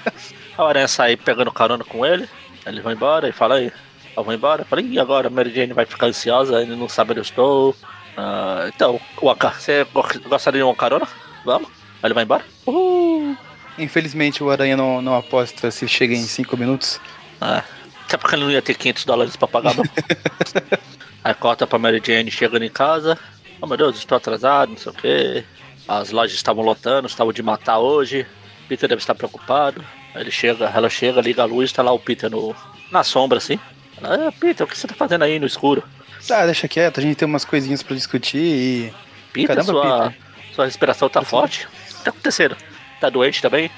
A aranha sai pegando carona com ele. Ele vai embora e fala aí. Eu vou embora. Eu falei, e agora? A Mary Jane vai ficar ansiosa, ele não sabe onde eu estou. Ah, então, Waka, você go- gostaria de uma carona? Vamos? Aí ele vai embora? Uhul. Infelizmente o Aranha não, não aposta se chega em 5 minutos. Ah, até porque ele não ia ter 500 dólares pra pagar, não. Aí corta pra Mary Jane chegando em casa. Oh meu Deus, estou atrasado, não sei o que. As lojas estavam lotando, estavam de matar hoje. Peter deve estar preocupado. Ele chega, ela chega, liga a luz, tá lá o Peter no, na sombra, assim. Ela, ah, Peter, o que você tá fazendo aí no escuro? Ah, deixa quieto, a gente tem umas coisinhas pra discutir e. Peter, Caramba, sua, Peter. sua respiração tá forte? O que tá acontecendo? Tá doente também?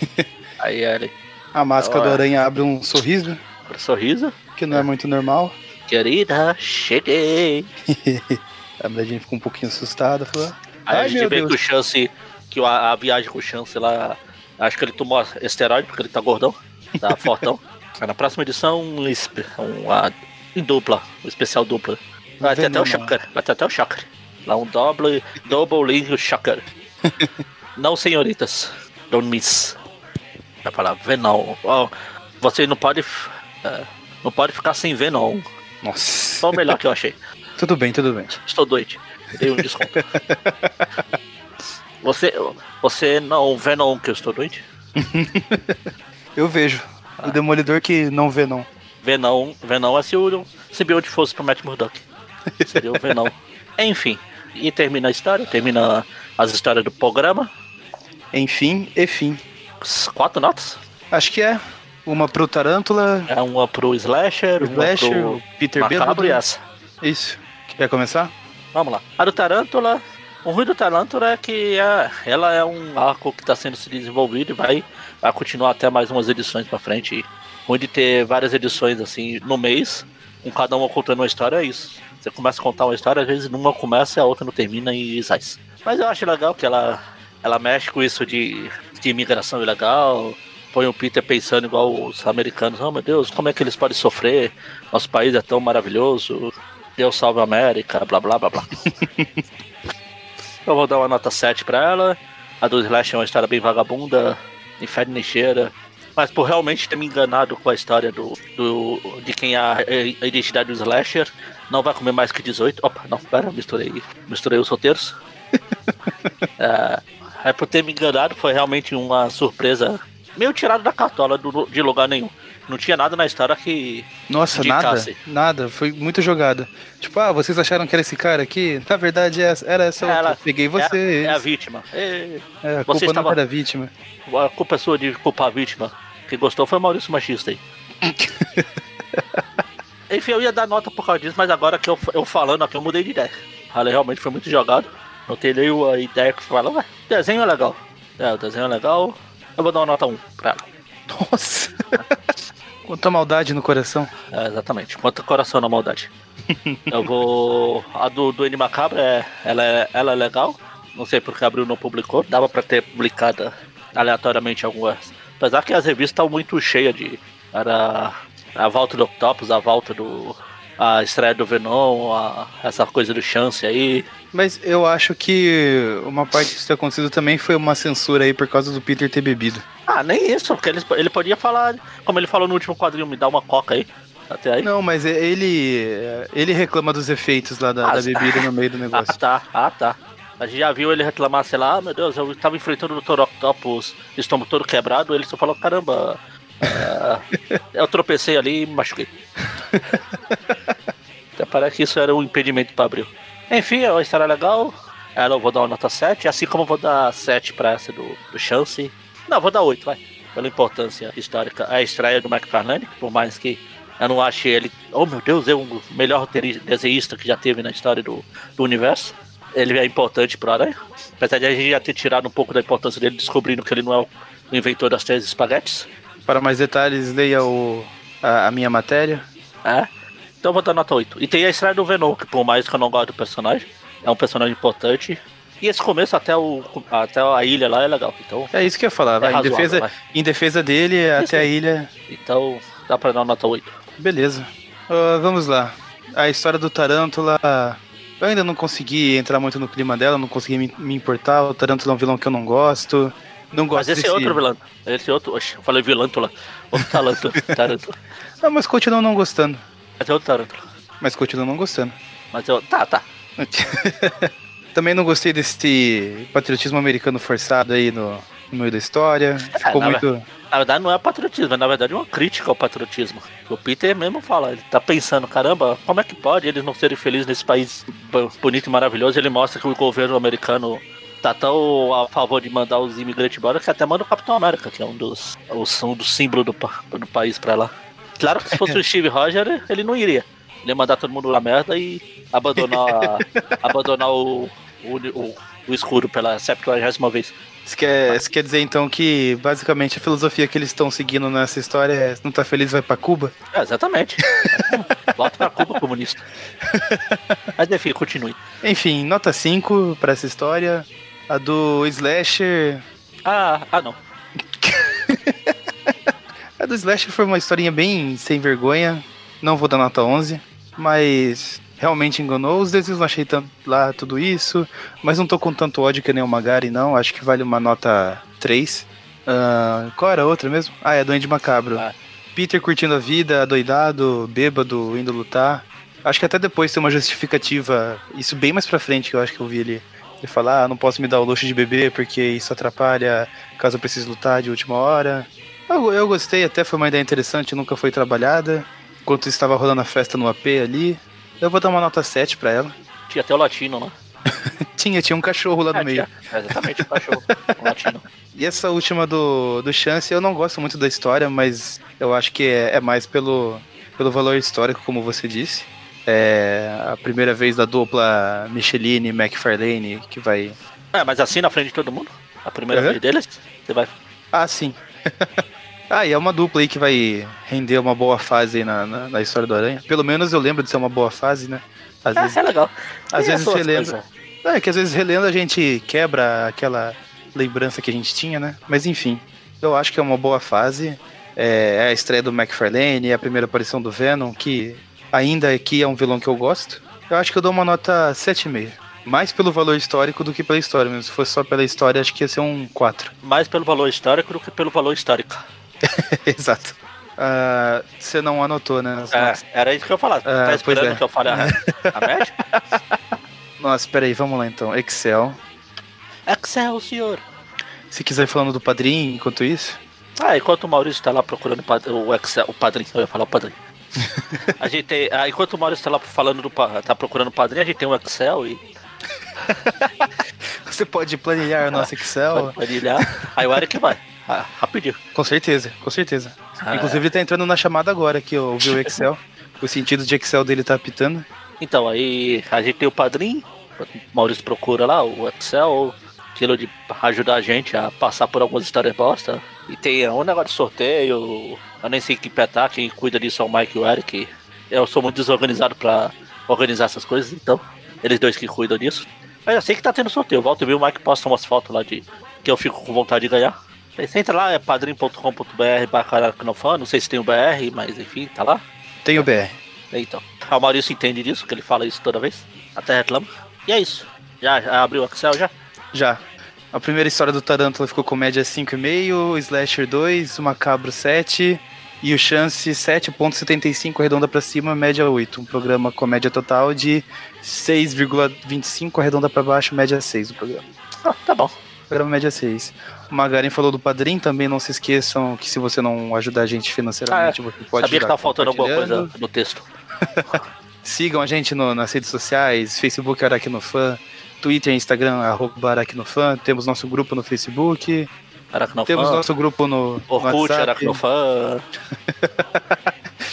aí ele, A máscara Olha. do Aranha abre um sorriso, com um sorriso. que não é muito normal. Querida, cheguei. A Jane fica um pouquinho assustada, falou. Aí Ai, a gente vê Deus. que o chance, que a, a viagem com o chance lá, acho que ele tomou esteroide porque ele tá gordão, tá fortão. Na próxima edição, um, uma, em dupla, um especial dupla. Vai ter até o. Shocker, vai ter até o Shocker. Lá um double, double link Shocker. não, senhoritas, don't miss. Vai falar Venom. Ó, você não pode, é, não pode ficar sem Venom. Nossa. Só o melhor que eu achei. Tudo bem, tudo bem. Estou doente. Dei um desconto. Você, você não vê não que eu estou doente? Eu vejo. Ah. O Demolidor que não vê, não. Venom, Venom é se o simbionte fosse pro Matt Murdock. Seria o Venom. Enfim, e termina a história, termina as histórias do programa. Enfim, e fim. Quatro notas. Acho que é. Uma pro Tarântula, É uma pro Slasher, o Flasher, uma o Peter pro Macabro e essa. Isso. Quer começar? Vamos lá. A do Tarântula. O ruim do Tarântula é que é, ela é um arco que está sendo se desenvolvido e vai, vai continuar até mais umas edições pra frente. E ruim de ter várias edições assim no mês, com cada uma contando uma história, é isso. Você começa a contar uma história, às vezes numa começa e a outra não termina e sai. Mas eu acho legal que ela, ela mexe com isso de, de imigração ilegal. Põe o Peter pensando igual os americanos. Oh meu Deus, como é que eles podem sofrer? Nosso país é tão maravilhoso. Deus salve a América, blá blá blá blá. Eu vou dar uma nota 7 pra ela. A do Slash é uma história bem vagabunda, inferno nem cheira. Mas por realmente ter me enganado com a história do, do de quem é a, a identidade do Slasher, não vai comer mais que 18. Opa, não, pera, misturei, misturei os roteiros. é, é por ter me enganado, foi realmente uma surpresa meio tirada da cartola do- de lugar nenhum. Não tinha nada na história que Nossa, Indicasse. nada. Nada. Foi muito jogada. Tipo, ah, vocês acharam que era esse cara aqui? Na verdade, é- era essa outra. Ela- Peguei você. é, é a vítima. É, É, a culpa estava- não era vítima. A culpa é sua de culpar a vítima. Quem gostou foi o Maurício Machista aí. Enfim, eu ia dar nota por causa disso, mas agora que eu, eu falando aqui, eu mudei de ideia. Ela realmente foi muito jogado. Não tenho nenhuma ideia que fala, ué, desenho é legal. É, o desenho é legal. Eu vou dar uma nota 1 pra ela. Nossa. Quanta maldade no coração. É, exatamente. Quanto coração na maldade. eu vou. A do, do N Macabra, é, ela, é, ela é legal. Não sei porque abriu não publicou. Dava pra ter publicado aleatoriamente algumas. Apesar que as revistas estão muito cheias de. Era a volta do Octopus, a volta do. A estreia do Venom, a- essa coisa do Chance aí. Mas eu acho que uma parte disso ter acontecido também foi uma censura aí por causa do Peter ter bebido. Ah, nem isso, porque ele, ele podia falar, como ele falou no último quadrinho, me dá uma coca aí. Até aí. Não, mas ele. Ele reclama dos efeitos lá da, Ah, da bebida no meio do Ah, negócio. tá, ah, tá. A gente já viu ele reclamar, sei lá, ah, meu Deus, eu tava enfrentando o Dr. Octopus, estômago todo quebrado, ele só falou, caramba, é, eu tropecei ali e me machuquei. Até parece que isso era um impedimento pra abrir. Enfim, é uma história legal. Ela eu vou dar uma nota 7, assim como eu vou dar 7 pra essa do, do Chance. Não, vou dar 8, vai. Pela importância histórica. A estreia do McFarlane, que por mais que eu não ache ele, oh meu Deus, é o melhor desenhista que já teve na história do, do universo. ele é importante pro Aranha. Apesar de a gente já ter tirado um pouco da importância dele, descobrindo que ele não é o inventor das três espaguetes. Para mais detalhes, leia o, a, a minha matéria. É. Então eu vou dar nota 8. E tem a estreia do Venom, que por mais que eu não goste do personagem, é um personagem importante. E esse começo até, o, até a ilha lá é legal. Então, É isso que eu ia falar. É vai, em, defesa, vai. em defesa dele, até a ilha. então dá pra dar nota 8. Beleza. Ah, vamos lá. A história do Tarântula. Eu ainda não consegui entrar muito no clima dela, não consegui me, me importar. O Tarântula é um vilão que eu não gosto. Não gosto Mas esse desse... é outro vilão. Esse é outro. Oxe, eu falei vilântula. Outro talento. tarântula. Não, mas continuo não gostando. Mas é outro tarântula. Mas continuo não gostando. Mas eu. Tá, tá. Também não gostei desse patriotismo americano forçado aí no, no meio da história. Ficou na muito. Na verdade não é patriotismo, é na verdade uma crítica ao patriotismo. O Peter mesmo fala, ele tá pensando, caramba, como é que pode eles não serem felizes nesse país bo- bonito e maravilhoso? Ele mostra que o governo americano tá tão a favor de mandar os imigrantes embora que até manda o Capitão América, que é um dos, os- um dos símbolos do, do país pra lá. Claro que se fosse o Steve Roger, ele não iria. Ele ia mandar todo mundo na merda e abandonar, abandonar o, o, o, o escuro pela 70 vez. Isso quer, isso quer dizer então que basicamente a filosofia que eles estão seguindo nessa história é se não tá feliz, vai pra Cuba? É, exatamente. Volta pra Cuba comunista. Mas enfim, continue. Enfim, nota 5 pra essa história. A do Slasher. Ah, ah não. A do Slasher foi uma historinha bem sem vergonha. Não vou dar nota 11. Mas realmente enganou. Os desenhos não achei tanto lá tudo isso. Mas não tô com tanto ódio que nem o Magari, não. Acho que vale uma nota 3. Ah, qual era a outra mesmo? Ah, é a Duende Macabro. Ah. Peter curtindo a vida, doidado, bêbado, indo lutar. Acho que até depois tem uma justificativa. Isso bem mais pra frente que eu acho que eu vi ele. Ele falar, ah, não posso me dar o luxo de beber porque isso atrapalha caso eu precise lutar de última hora. Eu, eu gostei, até foi uma ideia interessante, nunca foi trabalhada. Enquanto estava rolando a festa no AP ali, eu vou dar uma nota 7 pra ela. Tinha até o latino, né? Tinha, tinha um cachorro lá no É, meio. tinha. Exatamente, o cachorro. o latino. E essa última do, do Chance, eu não gosto muito da história, mas eu acho que é, é mais pelo, pelo valor histórico, como você disse. É a primeira vez da dupla Micheline e McFarlane que vai. É, mas assim na frente de todo mundo? A primeira Uhum. vez deles? Você vai. Ah, sim. ah, e é uma dupla aí que vai render uma boa fase aí na, na, na história do Aranha. Pelo menos eu lembro de ser uma boa fase, né? Às É, vezes, é legal. às Tem vezes você lembra. coisas. É que às vezes relendo a gente quebra aquela lembrança que a gente tinha, né? Mas enfim, eu acho que é uma boa fase. É é a estreia do McFarlane, é a primeira aparição do Venom, que ainda aqui é um vilão que eu gosto. Eu acho que eu dou uma nota 7,5. Mais pelo valor histórico do que pela história mesmo. Se fosse só pela história, acho que ia ser um 4. Mais pelo valor histórico do que pelo valor histórico. Exato. Ah, Você não anotou, né? É, era isso que eu ia falar. Ah, tá esperando é. que eu fale a, a média? Nossa, peraí, vamos lá então. Excel. Excelsior! Se quiser ir falando do padrinho enquanto isso. Ah, enquanto o Maurício tá lá procurando o Excel, o padrinho, eu ia falar o padrinho. A gente tem, ah, enquanto o Maurício tá lá falando do tá procurando o padrinho, a gente tem um Excel e Você pode planilhar o nosso Excel. planilhar. Aí o Eric vai. Ah, rapidinho. Com certeza, com certeza. Ah, Inclusive ele tá entrando na chamada agora que eu ouvi o Excel. o sentido de Excel dele tá apitando. Então, aí a gente tem o padrinho, Maurício procura lá o Excel, aquilo de ajudar a gente a passar por algumas histórias bosta. E tem um negócio de sorteio, eu nem sei que petar, quem cuida disso é o Mike e o Eric. Eu sou muito desorganizado pra organizar essas coisas, então, eles dois que cuidam disso. Mas eu sei que tá tendo sorteio, volta e meia o Mike posta umas fotos lá de que eu fico com vontade de ganhar. Você entra lá, é padrim.com.br barra não sei se tem o BR, mas enfim, tá lá. Tem o BR. Então, o Maurício entende disso, que ele fala isso toda vez. Até reclama. E é isso. Já, já abriu o Excel já? Já. A primeira história do Tarântula ficou com média 5,5, o Slasher 2, o Macabro 7 e o Chance 7,75 arredonda pra cima, média 8. Um programa com média total de 6,25 arredonda pra baixo, média 6 o programa. Ah, tá bom. Programa média 6. O Magarin falou do Padrim, também não se esqueçam que se você não ajudar a gente financeiramente, você pode Sabia que tava faltando alguma coisa no texto. Sigam a gente no- nas redes sociais, Facebook Aracnofan, Twitter e Instagram, arroba Aracnofan. Temos nosso grupo no Facebook, Aracnofan. temos nosso grupo no, Orkut, WhatsApp. Aracnofan.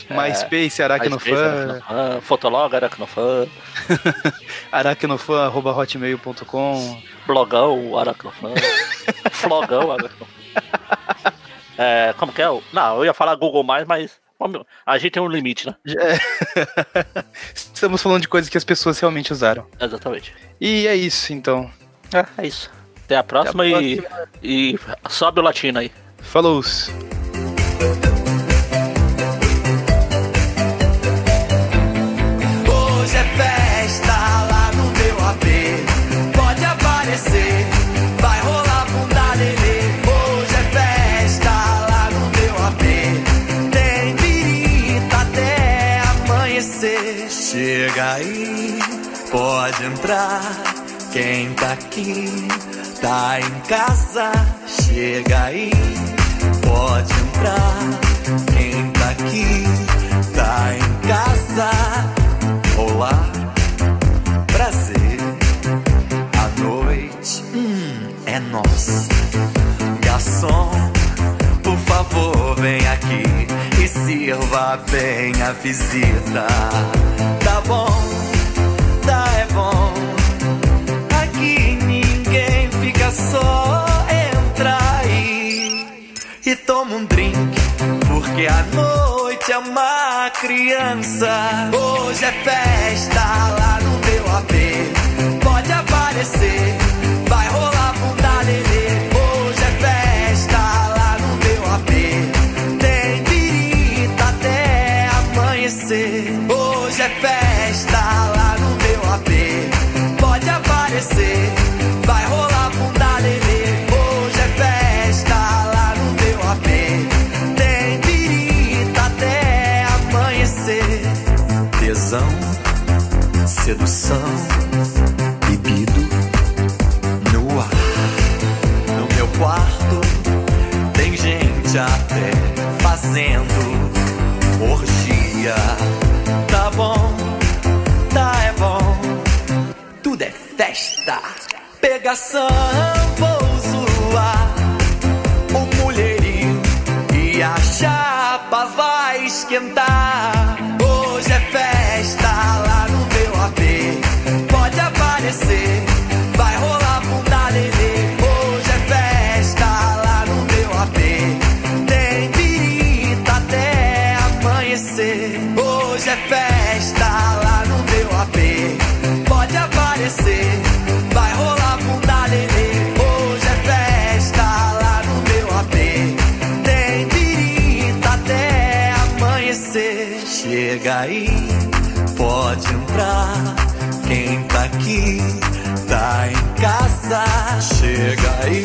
MySpace, Aracnofan. Aracnofan, Fotolog, Aracnofan, Aracnofan, arroba hotmail.com. Blogão, Aracnofan, Flogão, Aracnofan. É, como que é? Não, eu ia falar Google+, mas a gente tem um limite, né? Estamos falando de coisas que as pessoas realmente usaram. Exatamente. E é isso, então. É, é isso. Até a próxima, Até a e, e sobe o latino aí. Falou! Hoje Chega aí, pode entrar. Quem tá aqui tá em casa. Chega aí, pode entrar. Quem tá aqui tá em casa. Olá, prazer. A noite hum, é nossa. Garçom, por favor, vem aqui sirva bem a visita. Tá bom, tá é bom. Aqui ninguém fica só. Entra aí e toma um drink. Porque a noite é uma criança. Hoje é festa lá no meu AP. Pode aparecer, Aparecer, vai rolar bunda lelê. Hoje é festa lá no meu AP. Tem birita até amanhecer. Tesão, sedução, explicação. Aqui tá em casa. Chega aí,